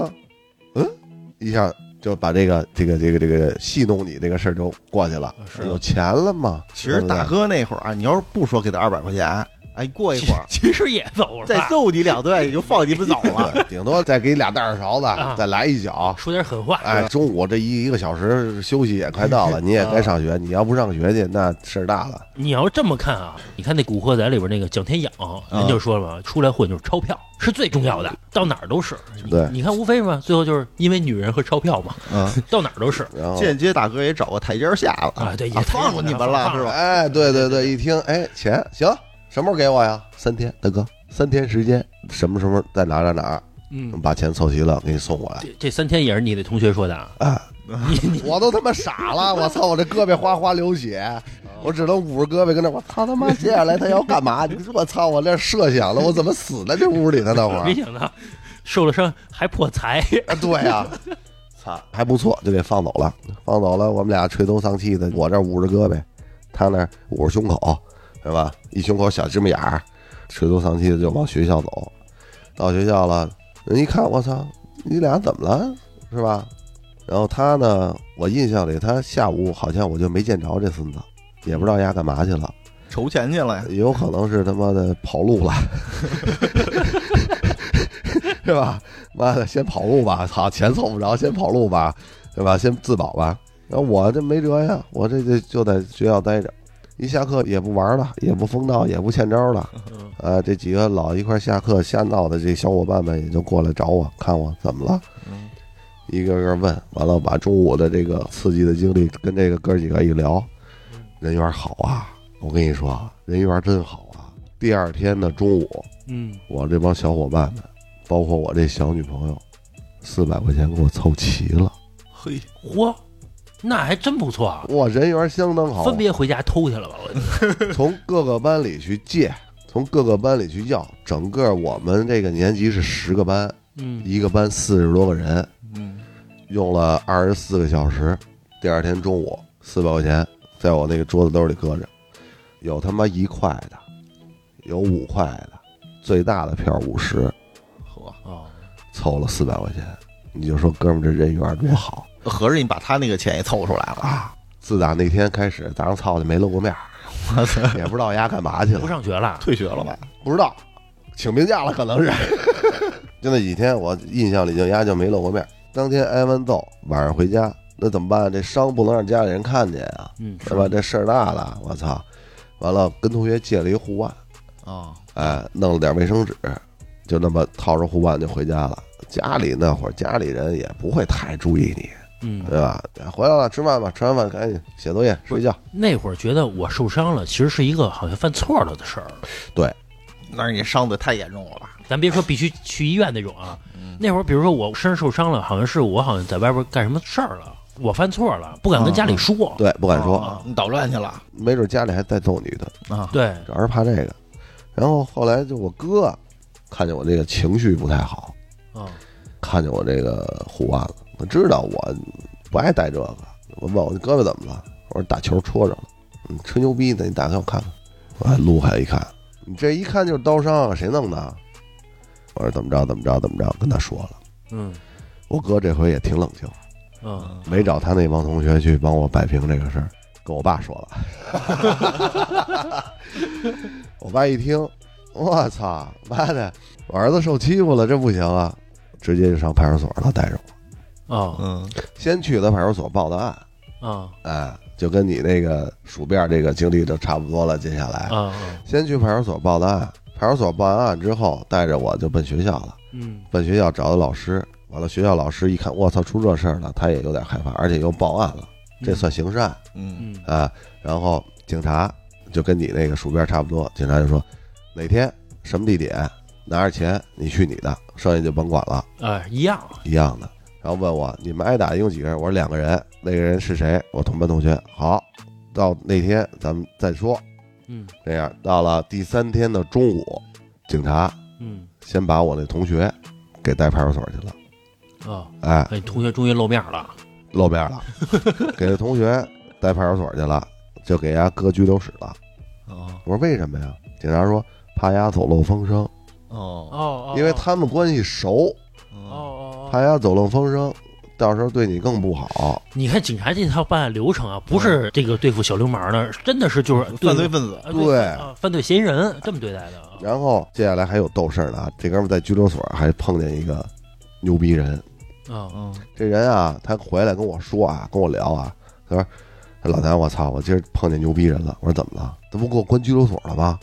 嗯，一下就把这个这个这个这个戏弄你这个事儿就过去了，是有钱了嘛？其实大哥那会儿啊，你要是不说给他二百块钱，哎，过一会儿其实也走了，再揍你两顿，(laughs) 也就放你们走了。顶多再给你俩大耳勺子，啊再来一脚。说点狠话，哎，中午这一一个小时休息也快到了，你也该上学。你要不上学去，那事儿大了。你要这么看啊，你看那《古惑仔》里边那个蒋天养，人就说了嘛，出来混就是钞票是最重要的，到哪儿都是。你对你看无非嘛，最后就是因为女人和钞票嘛，嗯，到哪儿都是然后，间接大哥也找个台阶下了啊。对，也啊放过你们了是吧？哎，对对对，一听，哎，钱行，什么时候给我呀？三天，大哥，三天时间，什么时候在哪哪哪儿，嗯，把钱凑齐了，给你送过来。这这三天也是你的同学说的啊？啊，你你 (laughs) 我都他妈傻了，(laughs) 我操，我这胳膊哗哗流血，我只能捂着胳膊跟那，我操他妈，接下来他要干嘛？(laughs) 你说我操，我这设想了，我怎么死在这屋里呢？那会儿没想到受了伤还破财，啊，对呀、操，还不错，就给放走了。放走了，我们俩垂头丧气的，我这儿捂着胳膊，他那儿捂着胸口，是吧？一胸口小芝麻眼儿，垂头丧气的就往学校走。到学校了，人一看，我操，你俩怎么了？是吧？然后他呢，我印象里他下午好像我就没见着这孙子，也不知道丫干嘛去了，筹钱去了呀，有可能是他妈的跑路了，(laughs) 是吧？妈的，先跑路吧，操，钱凑不着，先跑路吧，对吧？先自保吧。然后我这没辙呀，我这就就在学校待着，一下课也不玩了，也不疯闹，也不欠招了。嗯啊，这几个老一块下课瞎闹的这小伙伴们也就过来找我，看我怎么了，嗯一个个问，完了把中午的这个刺激的经历跟这个哥几个一聊，人缘好啊，我跟你说，人缘真好啊。第二天的中午，嗯，我这帮小伙伴们，包括我这小女朋友，四百块钱给我凑齐了，嘿，嚯，那还真不错啊！哇，人缘相当好，分别回家偷去了吧？我 (laughs) 从各个班里去借，从各个班里去要，整个我们这个年级是十个班，嗯一个班四十多个人，嗯，用了二十四个小时。第二天中午，四百块钱在我那个桌子兜里搁着，有他妈一块的，有五块的，最大的票五十，呵，哦，凑了四百块钱。你就说哥们这人缘多好合着你把他那个钱也凑出来了，啊！自打那天开始，咱上操的没露过面儿，我操，也不知道丫干嘛去了不，上学了，退学了吧？不知道，请病假了可能是。(laughs) 就那几天，我印象里就丫就没露过面儿。当天挨完揍，晚上回家，那怎么办？这伤不能让家里人看见啊，嗯，是吧？这事儿大了，我操！完了，跟同学借了一护腕，啊，哎，弄了点卫生纸，就那么套着护腕就回家了。家里那会儿，家里人也不会太注意你，嗯，对吧？回来了，吃饭吧，吃完饭赶紧写作业、睡觉。那会儿觉得我受伤了，其实是一个好像犯错了的事儿。对那是你伤的太严重了吧？咱别说必须去医院那种啊，嗯那会儿比如说我身上受伤了，好像是我好像在外边干什么事儿了，我犯错了，不敢跟家里说。对，不敢说，啊，你捣乱去了没准家里还再揍你的。啊？对，主要是怕这个。然后后来就我哥看见我这个情绪不太好，啊，看见我这个护腕了，我知道我不爱戴这个，我问我胳膊怎么了，我说打球戳着了，你，吹牛逼呢，你打开我看看，我还撸开一看，你这一看就是刀伤啊，谁弄的？我说怎么着怎么着怎么着，跟他说了。嗯我哥这回也挺冷静，嗯，没找他那帮同学去帮我摆平这个事儿，跟我爸说了。(laughs) 我爸一听，我操，妈的，我儿子受欺负了，这不行啊！直接就上派出所了，带着我，哦嗯。先去的派出所报的案，啊。哎，就跟你那个鼠辫这个经历就差不多了。接下来，啊啊，先去派出所报的案，派出所报完案之后，带着我就奔学校了。嗯。奔学校找的老师，完了学校老师一看，我操，出这事儿了，他也有点害怕，而且又报案了，这算刑事案嗯。嗯。啊。然后警察就跟你那个鼠辫差不多，警察就说哪天什么地点拿着钱你去你的，剩下就甭管了，哎，一样，一样的。然后问我你们挨打一共几个人？我说两个人，那个人是谁？我同班同学。好，到那天咱们再说。嗯这样到了第三天的中午，警察嗯先把我那同学给带派出所去了。啊，哎，哎，同学终于露面了，露面了，(laughs) 给那同学带派出所去了，就给人家搁拘留室了。哦我说为什么呀？警察说怕丫走漏风声，哦哦因为他们关系熟，哦哦，怕丫走漏风声，到时候对你更不好。你看警察这套办案流程啊，不是这个对付小流氓的，真的是就是犯罪分子啊对啊犯罪嫌疑人这么对待的啊。然后接下来还有逗事儿呢啊，这哥们儿在拘留所还碰见一个牛逼人，啊嗯这人啊，他回来跟我说啊，跟我聊啊，他说：“老谭，我操，我今儿碰见牛逼人了。”我说：“怎么了？他不给我关拘留所了吗？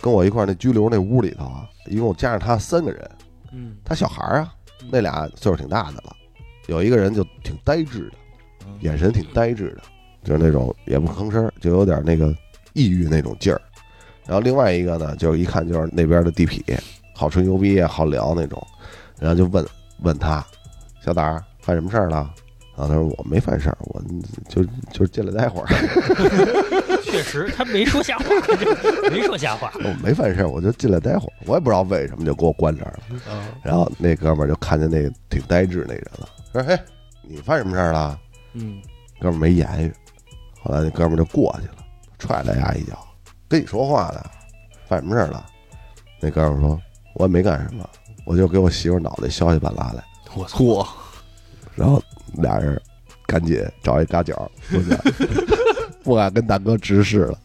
跟我一块儿那拘留那屋里头啊，一共加上他三个人，嗯他小孩儿啊，那俩岁数挺大的了，有一个人就挺呆滞的，嗯眼神挺呆滞的，就是那种也不吭声，就有点那个抑郁那种劲儿。然后另外一个呢，就是一看就是那边的地痞，好吹牛逼也，好聊那种。然后就问问他，小胆儿犯什么事儿了？然后他说我没犯事儿，我就就进来待会儿，(laughs) 确实他没说瞎话，这 (laughs) 没说瞎话。我没犯事儿，我就进来待会儿。我也不知道为什么就给我关这儿了。然后那哥们儿就看见那个挺呆滞那人了，说：“嘿，你犯什么事儿了？”嗯哥们儿没言语。后来那哥们儿就过去了，踹了丫一脚，跟你说话呢，犯什么事儿了？那哥们儿说：“我也没干什么，我就给我媳妇儿脑袋削下半拉来。我错，然后俩人赶紧找一嘎角，不敢不敢跟大哥直视了。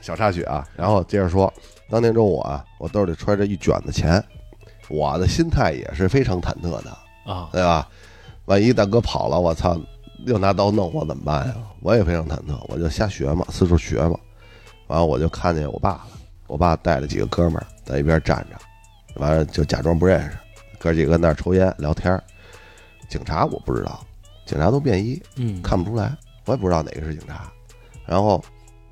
小插曲啊，然后接着说，当天中午啊，我兜里揣着一卷子钱，我的心态也是非常忐忑的，啊，对吧？万一大哥跑了，我操，又拿刀弄我怎么办呀？我也非常忐忑，我就瞎学嘛，四处学嘛。完了，我就看见我爸了，我爸带了几个哥们儿在一边站着，完了就假装不认识，哥几个那儿抽烟聊天儿。警察我不知道，警察都便衣，嗯，看不出来，我也不知道哪个是警察。然后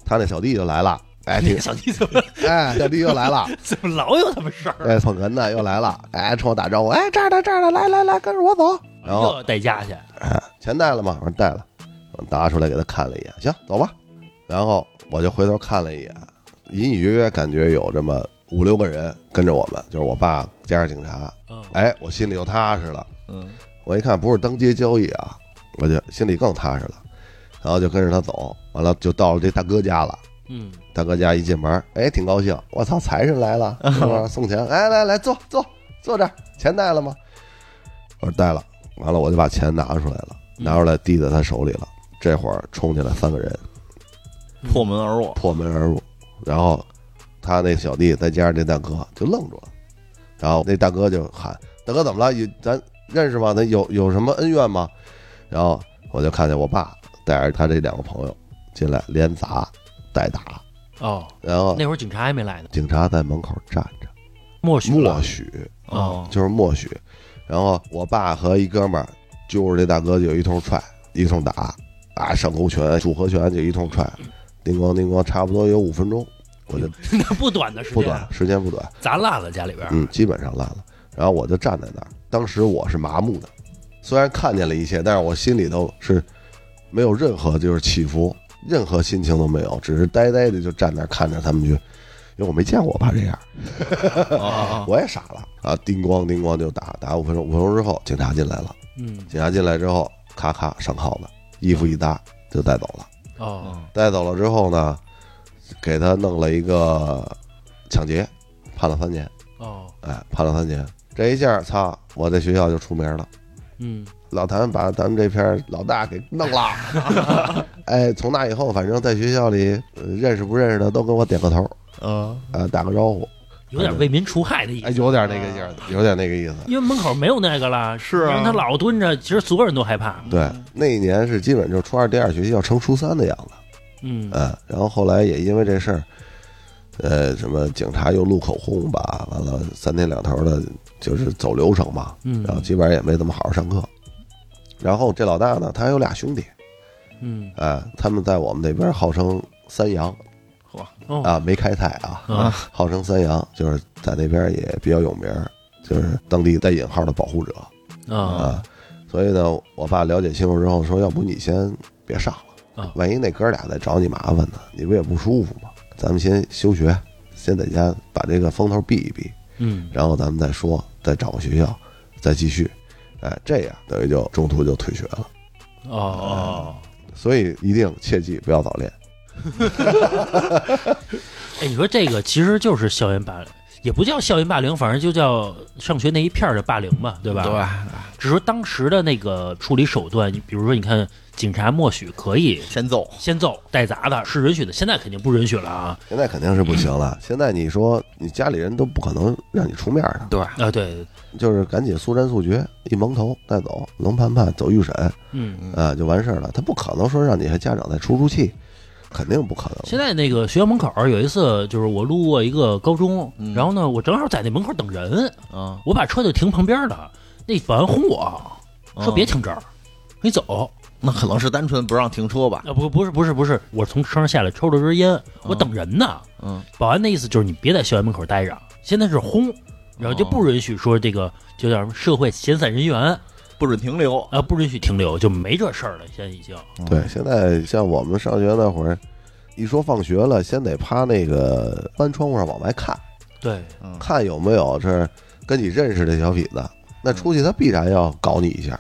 他那小弟就来了，哎，(laughs) 挺那个小弟怎么哎，小弟又来了，(laughs) 怎么老有他们事儿？哎，捧哏的又来了，哎，冲我打招呼，哎，这儿的这儿的，来来来，跟着我走。然后带家去，哎，钱带了吗？我说带了，我拿出来给他看了一眼，行，走吧。然后我就回头看了一眼，隐隐约约感觉有这么五六个人跟着我们，就是我爸加上警察。嗯，哎，我心里就踏实了。嗯，我一看不是当街交易啊，我就心里更踏实了。然后就跟着他走，完了就到了这大哥家了。嗯，大哥家一进门，哎，挺高兴，我操，财神来了，(laughs) 是吧？送钱，来来来，坐坐坐这儿，钱带了吗？我说带了，完了我就把钱拿出来了，拿出来递在他手里了。这会儿冲进来三个人，破门而入，破门而入，然后他那小弟再加上这大哥就愣住了，然后那大哥就喊：“大哥怎么了？有咱认识吗？咱有有什么恩怨吗？”然后我就看见我爸带着他这两个朋友进来，连砸带打，哦，然后那会儿警察还没来呢，警察在门口站着，默许默许。哦，就是默许，然后我爸和一哥们儿揪着这大哥就一通踹，一通打，啊，上勾拳、组合拳就一通踹，叮咣叮咣，差不多有五分钟，我就 (laughs) 那不短的时间，不短，时间不短，砸烂了家里边儿，嗯，基本上烂了。然后我就站在那儿，当时我是麻木的，虽然看见了一切，但是我心里头是没有任何就是起伏，任何心情都没有，只是呆呆的就站那儿看着他们去，因为我没见过我爸这样，哦，(laughs) 我也傻了啊，叮咣叮咣就打，打五分钟，五分钟之后警察进来了，嗯，警察进来之后，咔咔上铐子，衣服一搭就带走了，哦，带走了之后呢，给他弄了一个抢劫，判了三年，哦，哎，判了三年，这一下，操，我在学校就出名了。嗯，老谭把咱们这片老大给弄了，(laughs) 哎，从那以后，反正在学校里、呃认识不认识的都跟我点个头，嗯，啊，打个招呼，有点为民除害的意哎，思。有点那个劲儿，有点那个意思。因为门口没有那个了，是啊。让他老蹲着，其实所有人都害怕。对，那一年是基本就是初二第二学期要升初三的样子，嗯，嗯，然后后来也因为这事儿，呃，什么警察又录口供吧，完了三天两头的，就是走流程嘛，嗯。然后基本上也没怎么好好上课。然后这老大呢，他还有俩兄弟，嗯，哎，他们在我们那边号称三阳哦，啊，没开泰啊，啊，号称三阳，就是在那边也比较有名，就是当地带引号的保护者。啊，啊。所以呢，我爸了解清楚之后说，要不你先别上了啊，万一那哥俩再找你麻烦呢，你不也不舒服吗？咱们先休学，先在家把这个风头避一避，嗯，然后咱们再说，再找个学校，再继续。哎，这样等于就中途就退学了。哦，所以一定切记不要早恋。(laughs) 哎，你说这个其实就是校园霸凌，也不叫校园霸凌，反正就叫上学那一片儿的霸凌嘛，对吧？对，只是说当时的那个处理手段，你比如说，你看警察默许可以先揍，先揍带砸的，是允许的，现在肯定不允许了啊！现在肯定是不行了。现在你说你家里人都不可能让你出面的，对，啊，对，就是赶紧速战速决，一蒙头带走，能判判走预审嗯，啊，就完事儿了。他不可能说让你还家长再出出气，肯定不可能。现在那个学校门口有一次，就是我路过一个高中，嗯然后呢，我正好在那门口等人，嗯，我把车就停旁边了，那保安轰我说别停这儿，你走。那可能是单纯不让停车吧，啊，不，不是，不是，不是，我从车上下来抽了根烟，我等人呢。嗯，保安的意思就是你别在校园门口待着，现在是轰，然后就不允许说这个就叫什么社会闲散人员不准停留，啊，不允许停留，就没这事儿了。现在已经，对，现在像我们上学那会儿，一说放学了，先得趴那个班窗户上往外看，对，嗯，看有没有这跟你认识的小痞子。那出去他必然要搞你一下，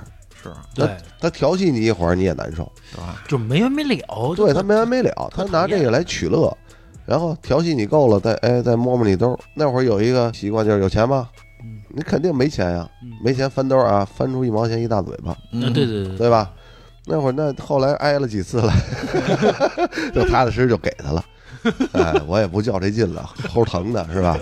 是，对，他调戏你一会儿你也难受。对吧？就没完没了。对他没完没了，他拿这个来取乐，然后调戏你够了，再哎再摸摸你兜儿。那会儿有一个习惯就是有钱吗？嗯你肯定没钱呀，嗯没钱翻兜啊，翻出一毛钱一大嘴巴，嗯，对对对，对吧？那会儿那后来挨了几次了，(laughs) 就踏踏实实就给他了。(laughs) 哎，我也不较这劲了，齁疼的是吧？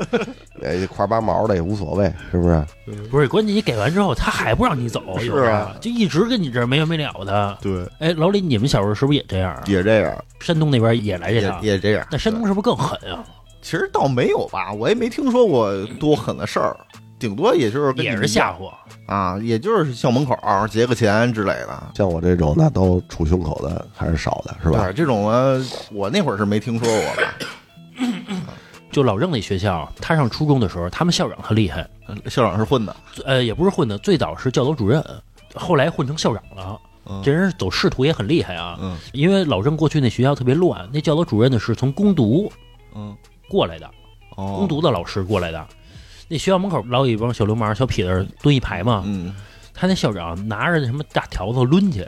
哎，一块八毛的也无所谓，是不是？(laughs) 不是关键，你给完之后他还不让你走，是啊就一直跟你这儿没完没了的。对，哎，老李，你们小时候是不是也这样啊？也这样，山东那边也来这也套，也这样。那山东是不是更狠啊？其实倒没有吧，我也没听说过多狠的事儿，顶多也就是跟你也是吓唬。啊，也就是校门口儿结个钱之类的，像我这种那都杵胸口的还是少的，是吧？对这种啊，我那会儿是没听说过吧。就老郑那学校，他上初中的时候，他们校长特厉害，校长是混的，呃，也不是混的，最早是教导主任，后来混成校长了。嗯这人走仕途也很厉害啊，嗯因为老郑过去那学校特别乱，那教导主任呢是从攻读嗯，过来的，哦攻读的老师过来的。那学校门口老有一帮小流氓、小痞子蹲一排嘛，嗯，他那校长拿着那什么大条子抡去，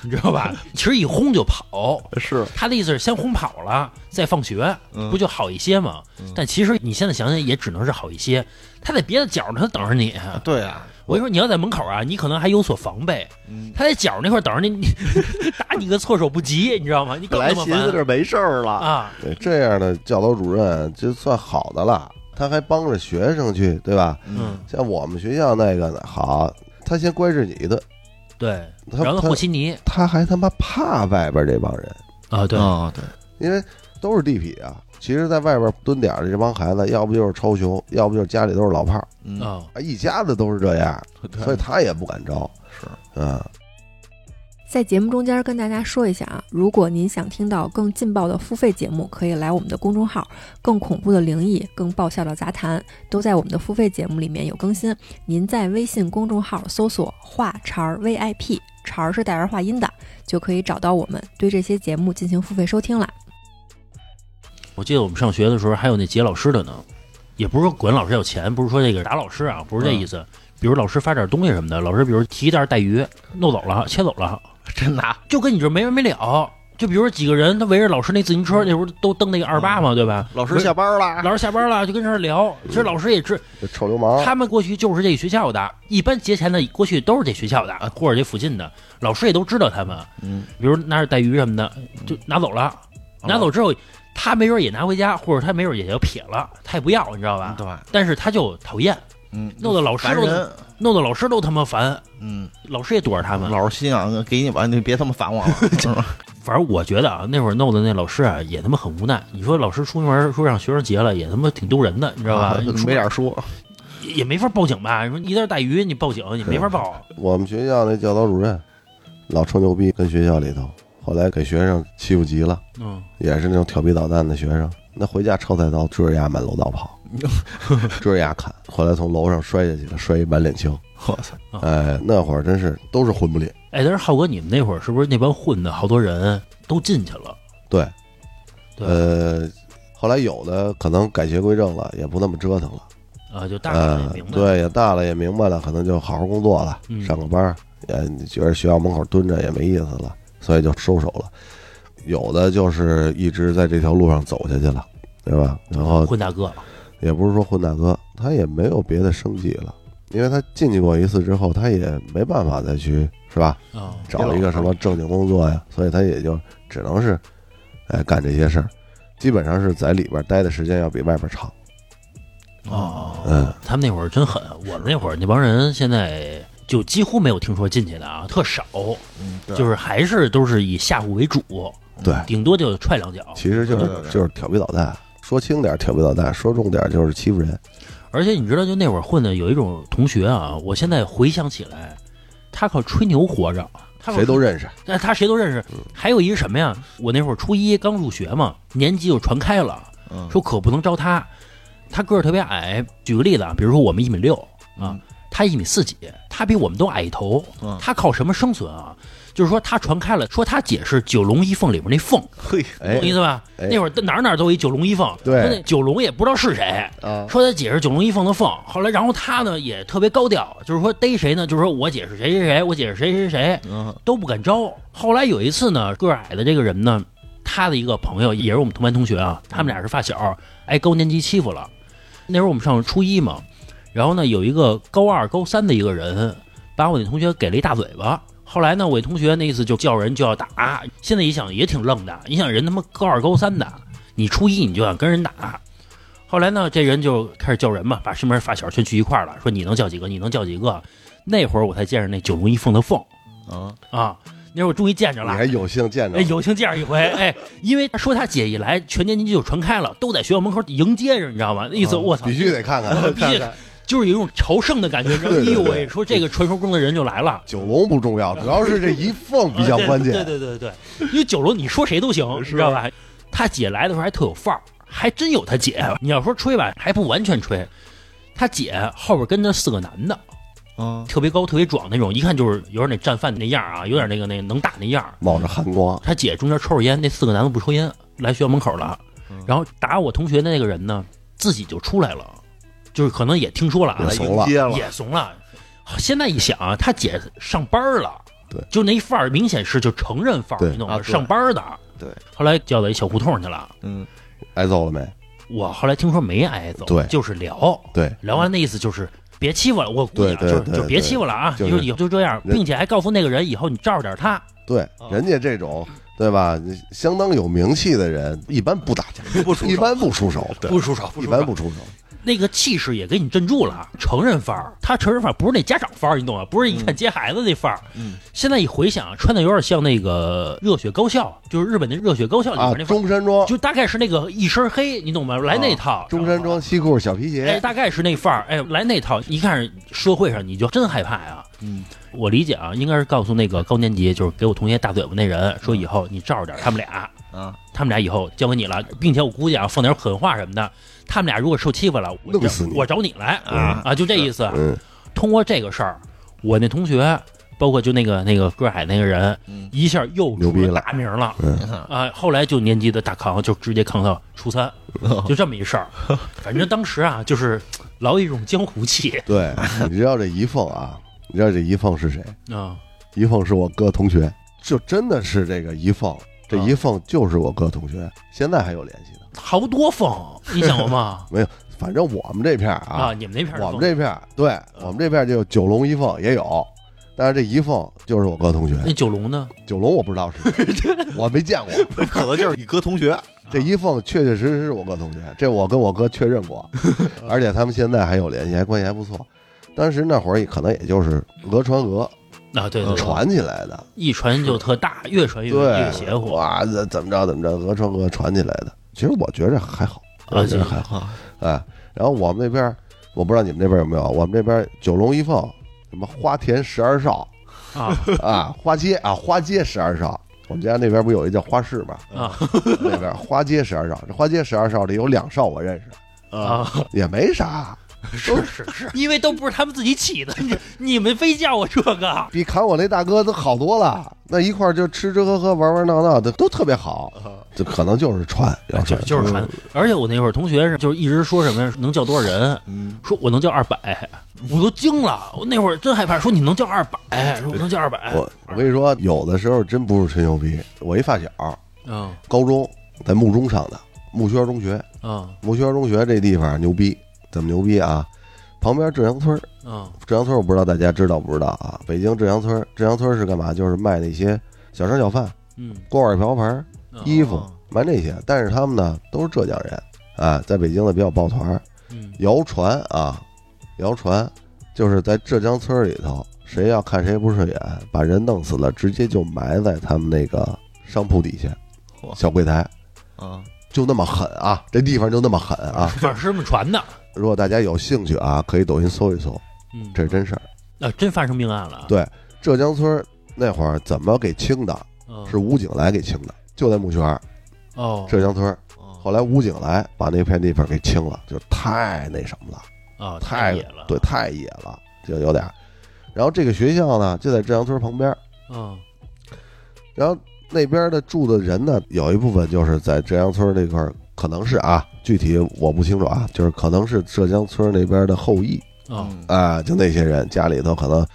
你知道吧？其实一轰就跑，是，他的意思是先轰跑了，再放学，嗯不就好一些吗？嗯但其实你现在想想，也只能是好一些。他在别的角儿他等着你。对啊，我跟你说，你要在门口啊，你可能还有所防备；嗯，他在角那块等着你，你 (laughs) 打你个措手不及，你知道吗？你本来寻思这没事儿了，啊！对，这样的教导主任就算好的了，他还帮着学生去，对吧？嗯，像我们学校那个呢，好，他先乖着你的，对。他然后他和稀泥。他还他妈怕外边这帮人，啊，对，啊，对，因为都是地痞啊。其实，在外边蹲点的这帮孩子，要不就是超雄，要不就是家里都是老炮儿，嗯，啊，啊，一家子都是这样，所以他也不敢招。是，嗯，在节目中间跟大家说一下啊，如果您想听到更劲爆的付费节目，可以来我们的公众号，更恐怖的灵异、更爆笑的杂谈，都在我们的付费节目里面有更新。您在微信公众号搜索“话茬 VIP”，茬是带儿化音的，就可以找到我们，对这些节目进行付费收听啦。我记得我们上学的时候还有那劫老师的呢，也不是说管老师要钱，不是说这个打老师啊，不是这意思。比如老师发点东西什么的，老师比如提一袋带鱼弄走了，切走了，(laughs) 真的啊，就跟你这没完没了。就比如说几个人，他围着老师那自行车，那时候都蹬那个二八嘛，对吧？老师下班了，老师下班了，就跟这儿聊。其实老师也知，臭流氓，他们过去就是这学校的，一般劫钱的过去都是这学校的，或者这附近的，老师也都知道他们。嗯，比如拿着带鱼什么的，就拿走了，拿走之后，他没准也拿回家，或者他没准也就撇了，他也不要，你知道吧？对，但是他就讨厌，嗯，弄得老师都，弄得老师都他妈烦，嗯，老师也躲着他们。老师心想给你吧，你别他妈烦我了，(laughs) 反正我觉得啊，那会儿弄的那老师啊，也他妈很无奈。你说老师出门说让学生结了，也他妈挺丢人的，你知道吧？啊没点说，也也没法报警吧？你说一袋带鱼，你报警你没法报。我们学校那教导主任老吹牛逼，跟学校里头，后来给学生欺负急了，嗯，也是那种调皮捣蛋的学生。那回家抄菜刀追着丫满楼道跑，(laughs) 追着牙砍，后来从楼上摔下去了，摔一满脸青。(laughs) 我操，哎，那会儿真是都是混不吝。哎，但是浩哥，你们那会儿是不是那帮混的好多人都进去了？对，对呃，后来有的可能改邪归正了，也不那么折腾了。啊，就大了明，白。，对，也大了也明白了，可能就好好工作了，嗯上个班儿，也觉得学校门口蹲着也没意思了，所以就收手了。有的就是一直在这条路上走下去了，对吧？然后混大哥，也不是说混大哥，他也没有别的生计了，因为他进去过一次之后，他也没办法再去，是吧？啊，找一个什么正经工作呀，所以他也就只能是，哎，干这些事儿，基本上是在里边待的时间要比外边长。哦，嗯，他们那会儿真狠。我们那会儿那帮人现在就几乎没有听说进去的啊，特少，嗯，就是还是都是以吓唬为主，对，顶多就踹两脚。其实就是就是调皮捣蛋，说轻点儿调皮捣蛋，说重点儿就是欺负人。而且你知道，就那会儿混的有一种同学啊，我现在回想起来，他靠吹牛活着，他谁都认识。那他谁都认识。还有一个什么呀？我那会儿初一刚入学嘛，年级就传开了，嗯说可不能招他。他个儿特别矮，举个例子啊，比如说我们一米六啊，他一米四几，他比我们都矮一头嗯。他靠什么生存啊？就是说他传开了，说他姐是九龙一凤里面那凤，嘿哎懂意思吧？哎那会儿哪儿哪儿都有一九龙一凤，对说那九龙也不知道是谁，啊，说他姐是九龙一凤的凤。后来，然后他呢也特别高调，就是说逮谁呢，就是说我姐是谁谁谁，我姐是谁谁谁，嗯都不敢招。后来有一次呢，个儿矮的这个人呢，他的一个朋友也是我们同班同学啊，他们俩是发小，挨高年级欺负了。那时候我们上初一嘛，然后呢，有一个高二、高三的一个人，把我那同学给了一大嘴巴。后来呢，我一同学那意思就叫人就要打。现在一想也挺愣的，你想人他妈高二、高三的，你初一你就想跟人打。后来呢，这人就开始叫人嘛，把身边发小全聚一块了，说你能叫几个？你能叫几个？那会儿我才见着那九龙一凤的凤啊，啊，那会儿我终于见着了。你还有幸见着哎，，有幸见着一回，(laughs) 哎，因为他说他姐一来，全年级就传开了，都在学校门口迎接着，你知道吗？那意思，我操，必须得看看 (laughs) 必须看看。就是有一种朝圣的感觉？哎呦喂，说这个传说中的人就来了。九龙不重要，主要是这一凤 (laughs) 比较关键。对对对对，因为九龙你说谁都行，你知道吧？他姐来的时候还特有范儿，还真有他姐。你要说吹吧，还不完全吹。他姐后边跟着四个男的，啊，特别高、特别壮那种，一看就是有点那战犯那样啊，有点那个那能打那样。冒着寒光，他姐中间抽着烟，那四个男的不抽烟，来学校门口了嗯。然后打我同学的那个人呢，自己就出来了，就是可能也听说了啊也，怂了。也怂了。现在一想啊，他姐上班了，对。就那范儿明显是就承认范儿，你懂吗？上班的。对，后来叫到一小胡同去了。嗯，挨揍了没？我后来听说没挨揍，对。就是聊。对，聊完那意思就是别欺负了，我估计就就别欺负了啊，就是就是以后就这样，并且还告诉那个人以后你照着点他。对，啊。人家这种对吧，相当有名气的人，一般不打架，不出一般不出手，不出手，一，般不出手。那个气势也给你镇住了，成人范儿。他成人范儿不是那家长范儿，你懂吗？不是一看接孩子那范儿。嗯，现在一回想，穿的有点像那个热血高校，就是日本那热血高校里啊面那，中山装，就大概是那个一身黑，你懂吗？来那套。中山装，西裤小皮哎，鞋，大概是那范儿，哎，来那套，一看社会上你就真害怕呀。嗯，我理解啊，应该是告诉那个高年级，就是给我同学大嘴巴那人，说以后你照着点他们俩，啊，他们俩以后交给你了，并且我估计啊，放点狠话什么的，他们俩如果受欺负了，我弄死你我找你来啊啊，就这意思。嗯，通过这个事儿，我那同学，包括就那个那个个矮那个人，嗯一下又出大名了。嗯，啊，后来就年级的大扛，就直接扛到初三，就这么一事儿。(laughs) 反正当时啊，就是老有一种江湖气对，你知道这一凤啊？你知道这一凤是谁？啊。一凤是我哥同学，就真的是这个一凤，这一凤就是我哥同学，现在还有联系呢。好多凤，你想过吗？(laughs) 没有反正我们这片儿啊，啊，你们那片儿的我们这片儿，对我们这片儿就九龙一凤也有，但是这一凤就是我哥同学，那九龙呢？九龙我不知道是谁，我没见过。(laughs) 可能就是你哥同学，这一凤确确实实是我哥同学，这我跟我哥确认过，(laughs) 而且他们现在还有联系，还关系还不错。当时那会儿可能也就是讹传讹啊，对对，对传起来的，一传就特大，(laughs) 越传越越邪乎。啊，怎怎么着怎么着，讹传讹传起来的。其实我觉着还好，我觉得还好。哎，然后我们那边，我不知道你们那边有没有，我们这边九龙一凤，什么花田十二少啊 (laughs) 啊，花街啊，花街十二少。我们家那边不有一叫花市吗？啊那边花街十二少，这花街十二少里有两少我认识，啊！也没啥，(laughs) 是是是，因为都不是他们自己起的，你你们非叫我这个。(laughs) 比砍我那大哥都好多了。那一块儿就吃吃喝喝玩玩闹闹的都特别好，这可能就是传，要就就是传，而且我那会儿同学是就是一直说什么呀，能叫多少人？嗯，说我能叫二百，我都惊了。我那会儿真害怕，说你能叫二百，说我能叫二百。我我跟你说，有的时候真不是吹牛逼。我一发小，嗯高中在木中上的木樨中学，嗯木樨中学这地方牛逼，怎么牛逼啊？旁边浙阳村儿，嗯浙阳村儿我不知道大家知道不知道啊？北京浙阳村儿，浙阳村儿是干嘛？就是卖那些小商小贩，嗯，锅碗瓢盆、嗯衣服哦，卖这些。但是他们呢都是浙江人啊，在北京呢比较抱团儿。嗯谣传啊，谣传就是在浙江村儿里头，谁要看谁不顺眼，把人弄死了，直接就埋在他们那个商铺底下小柜台，啊，就那么狠啊！这地方就那么狠啊！反正是这么传的。如果大家有兴趣啊，可以抖音搜一搜，嗯，这是真事儿。啊，真发生命案了。对，浙江村那会儿怎么给清的？嗯，是武警来给清的，就在木圈儿哦浙江村后来武警来把那片地方给清了，就太那什么了。啊，太野了。对，太野了，就有点。然后这个学校呢，就在浙江村旁边然后那边的住的人呢，有一部分就是在浙江村那块儿，可能是啊，具体我不清楚啊，就是可能是浙江村那边的后裔啊嗯啊，就那些人家里头可能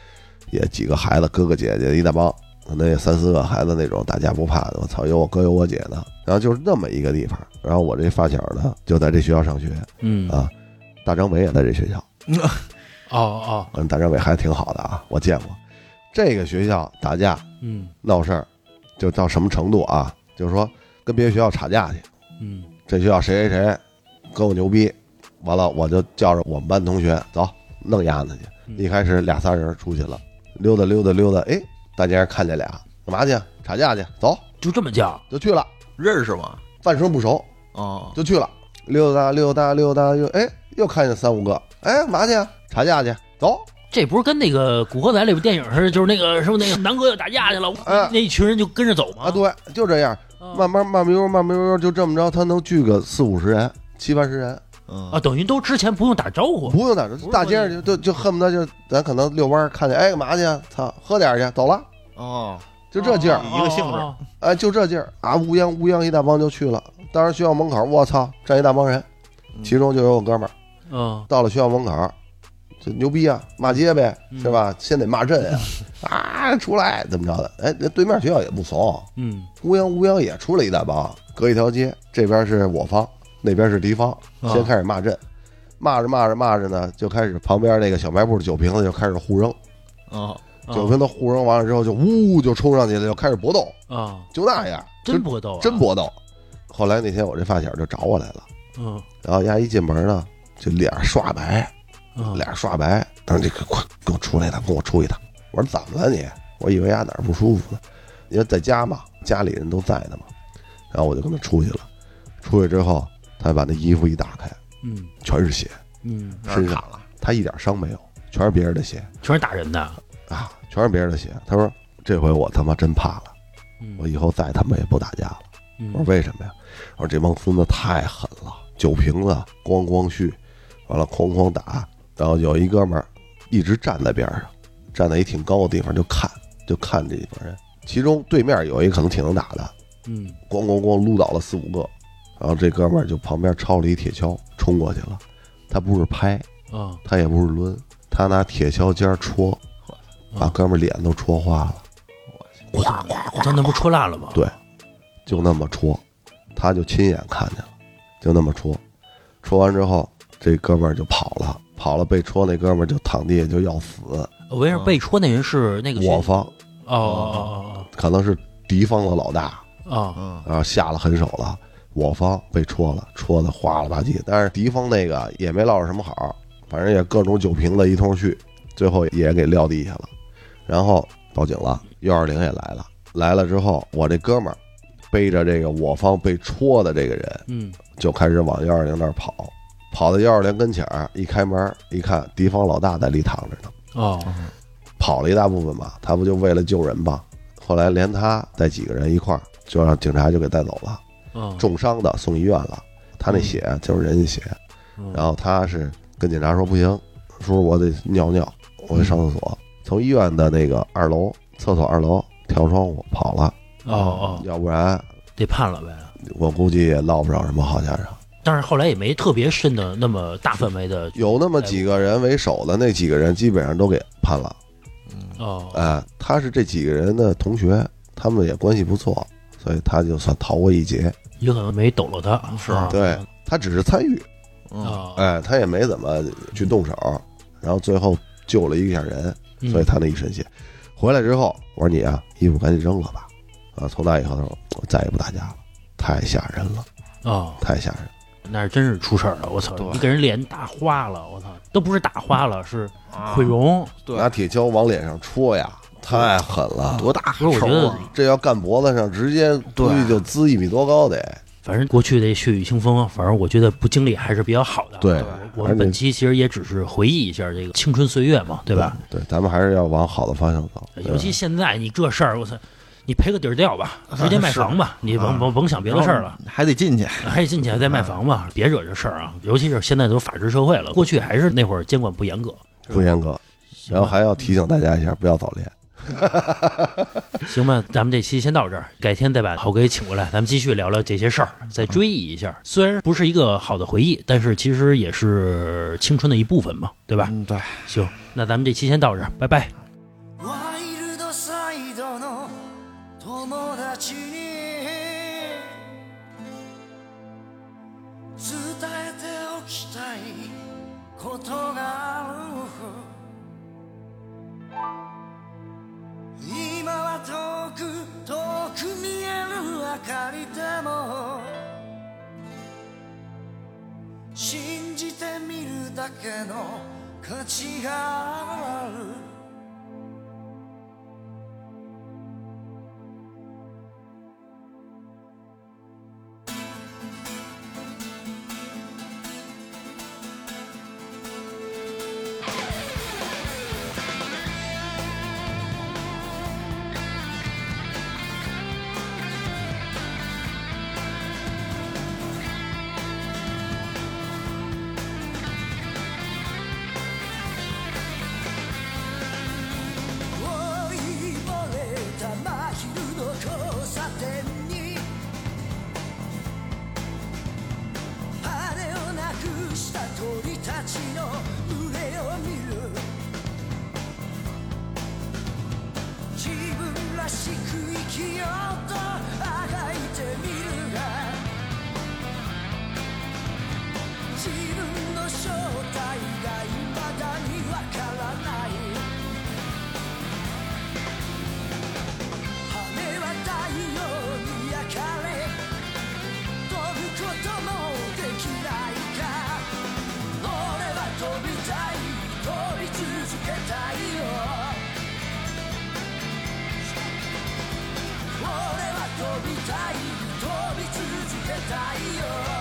也几个孩子，哥哥姐姐一大帮，可能也三四个孩子那种，打架不怕的。我操，有我哥有我姐的，然后就是那么一个地方。然后我这发小呢，就在这学校上学嗯啊，大张伟也在这学校。(laughs) 哦哦，跟大张伟还挺好的啊，我见过。这个学校打架嗯闹事儿，就到什么程度啊？就是说跟别的学校吵架去，嗯。这学校谁谁谁跟我牛逼，完了我就叫着我们班同学走弄丫子去。嗯。一开始俩仨人出去了，溜达溜达溜达，哎，大街上看见俩，干嘛去？吵架去，走。就这么叫，就去了，认识吗？半生不熟。哦，就去了，溜达溜达溜达又哎又看见三五个，哎干嘛去？吵架去，走，这不是跟那个《古惑仔》里边电影似的，就是那个什么那个南哥要打架去了，哎那一群人就跟着走吗？啊，对，就这样，啊慢慢慢慢悠慢慢悠就这么着，他能聚个四五十人、七八十人，嗯。啊，等于都之前不用打招呼，不用打，招呼大街上就就就恨不得就咱可能遛弯儿看见，哎干嘛去？操，喝点儿去，走了，哦，就这劲儿，一个性质。哦。哎，就这劲儿。啊，乌泱乌泱一大帮就去了。当时学校门口，我操，站一大帮人，嗯。其中就有我哥们儿。嗯。到了学校门口，这牛逼啊，骂街呗，嗯。是吧？先得骂阵呀，(laughs) 啊，出来怎么着的？哎，那对面学校也不怂，嗯。乌泱乌泱也出来一大帮，隔一条街，这边是我方，那边是敌方，啊。先开始骂阵，骂着骂着骂着呢，就开始旁边那个小卖部的酒瓶子就开始互扔，啊，酒瓶子互扔完了之后就呜就冲上去了，就开始搏斗，啊，就那样，真搏斗啊，真搏斗。后来那天我这发小就找我来了，嗯。然后丫一进门呢，就脸刷白，嗯脸刷白，当时这个快给我出来一趟，跟我出一趟。我说怎么了你？我以为丫哪儿不舒服呢，因为在家嘛，家里人都在呢嘛。然后我就跟他出去了，出去之后，他把那衣服一打开，嗯全是血，嗯，身上了，他一点伤没有，全是别人的血全是打人的，啊，全是别人的血。他说这回我他妈真怕了，嗯我以后再他妈也不打架了。嗯我说为什么呀？我说这帮孙子太狠了，酒瓶子咣咣续，完了哐哐打，然后有一哥们儿一直站在边上，站在一挺高的地方就看，就看这帮人。其中对面有一个可能挺能打的，嗯咣咣咣撸倒了四五个，然后这哥们儿就旁边抄了一铁锹冲过去了，他不是拍，啊他也不是抡，他拿铁锹尖戳，把哥们儿脸都戳花了。我操，我操，那不戳烂了吗？对就那么戳，他就亲眼看见了，就那么戳，戳完之后，这哥们儿就跑了，跑了被戳那哥们儿就躺地下就要死，我为什么被戳那人是那个我方。哦哦可能是敌方的老大，哦哦嗯。然后下了狠手了，我方被戳了，戳的哗了吧唧，但是敌方那个也没落着什么好，反正也各种酒瓶子一通去，最后也给撂地下了，然后报警了，幺二零也来了，来了之后，我这哥们儿背着这个我方被戳的这个人。嗯。就开始往幺二零那儿跑，跑到幺二零跟前儿，一开门一看，敌方老大在里躺着呢，哦跑了一大部分吧，他不就为了救人吧？后来连他带几个人一块儿，就让警察就给带走了，哦，重伤的送医院了，他那血就是人家血，嗯然后他是跟警察说不行，叔我得尿尿，我得上厕所，从医院的那个二楼厕所二楼跳窗户跑了，哦哦，要不然得判了呗。我估计也落不着什么好下场。但是后来也没特别深的那么大范围的有那么几个人为首的，那几个人基本上都给判了。哦。哎，他是这几个人的同学，他们也关系不错，所以他就算逃过一劫。也可能没抖了他，是。啊。对他只是参与，嗯。啊，哎，他也没怎么去动手，然后最后救了一下人，嗯。所以他那一身血。回来之后，我说你啊，衣服赶紧扔了吧。啊，从那以后他说我再也不打架了，太吓人了，哦，太吓人了。那是真是出事儿了，我操！你给人脸打花了，我操，都不是打花了，是啊毁容。对拿铁锹往脸上戳呀，太狠了。多大不是我觉得手啊这要干脖子上，直接估计就滋一米多高得。反正过去的血雨腥风，反正我觉得不经历还是比较好的。对我们本期其实也只是回忆一下这个青春岁月嘛，对吧？对，咱们还是要往好的方向走。尤其现在你这事儿，我操，你赔个底儿掉吧，直接卖房吧，你甭啊甭甭想别的事儿了。，还得进去。还得进去再卖房吧，别惹这事儿啊！尤其是现在都法治社会了，过去还是那会儿监管不严格。不严格，然后还要提醒大家一下，不要早恋。(laughs) 行吧，咱们这期先到这儿，改天再把郝哥请过来，咱们继续聊聊这些事儿，再追忆一下。虽然不是一个好的回忆，但是其实也是青春的一部分嘛，对吧？嗯，对。行，那咱们这期先到这儿，拜拜。今は遠く遠く見える明かりでも信じてみるだけの価値がある。たいよ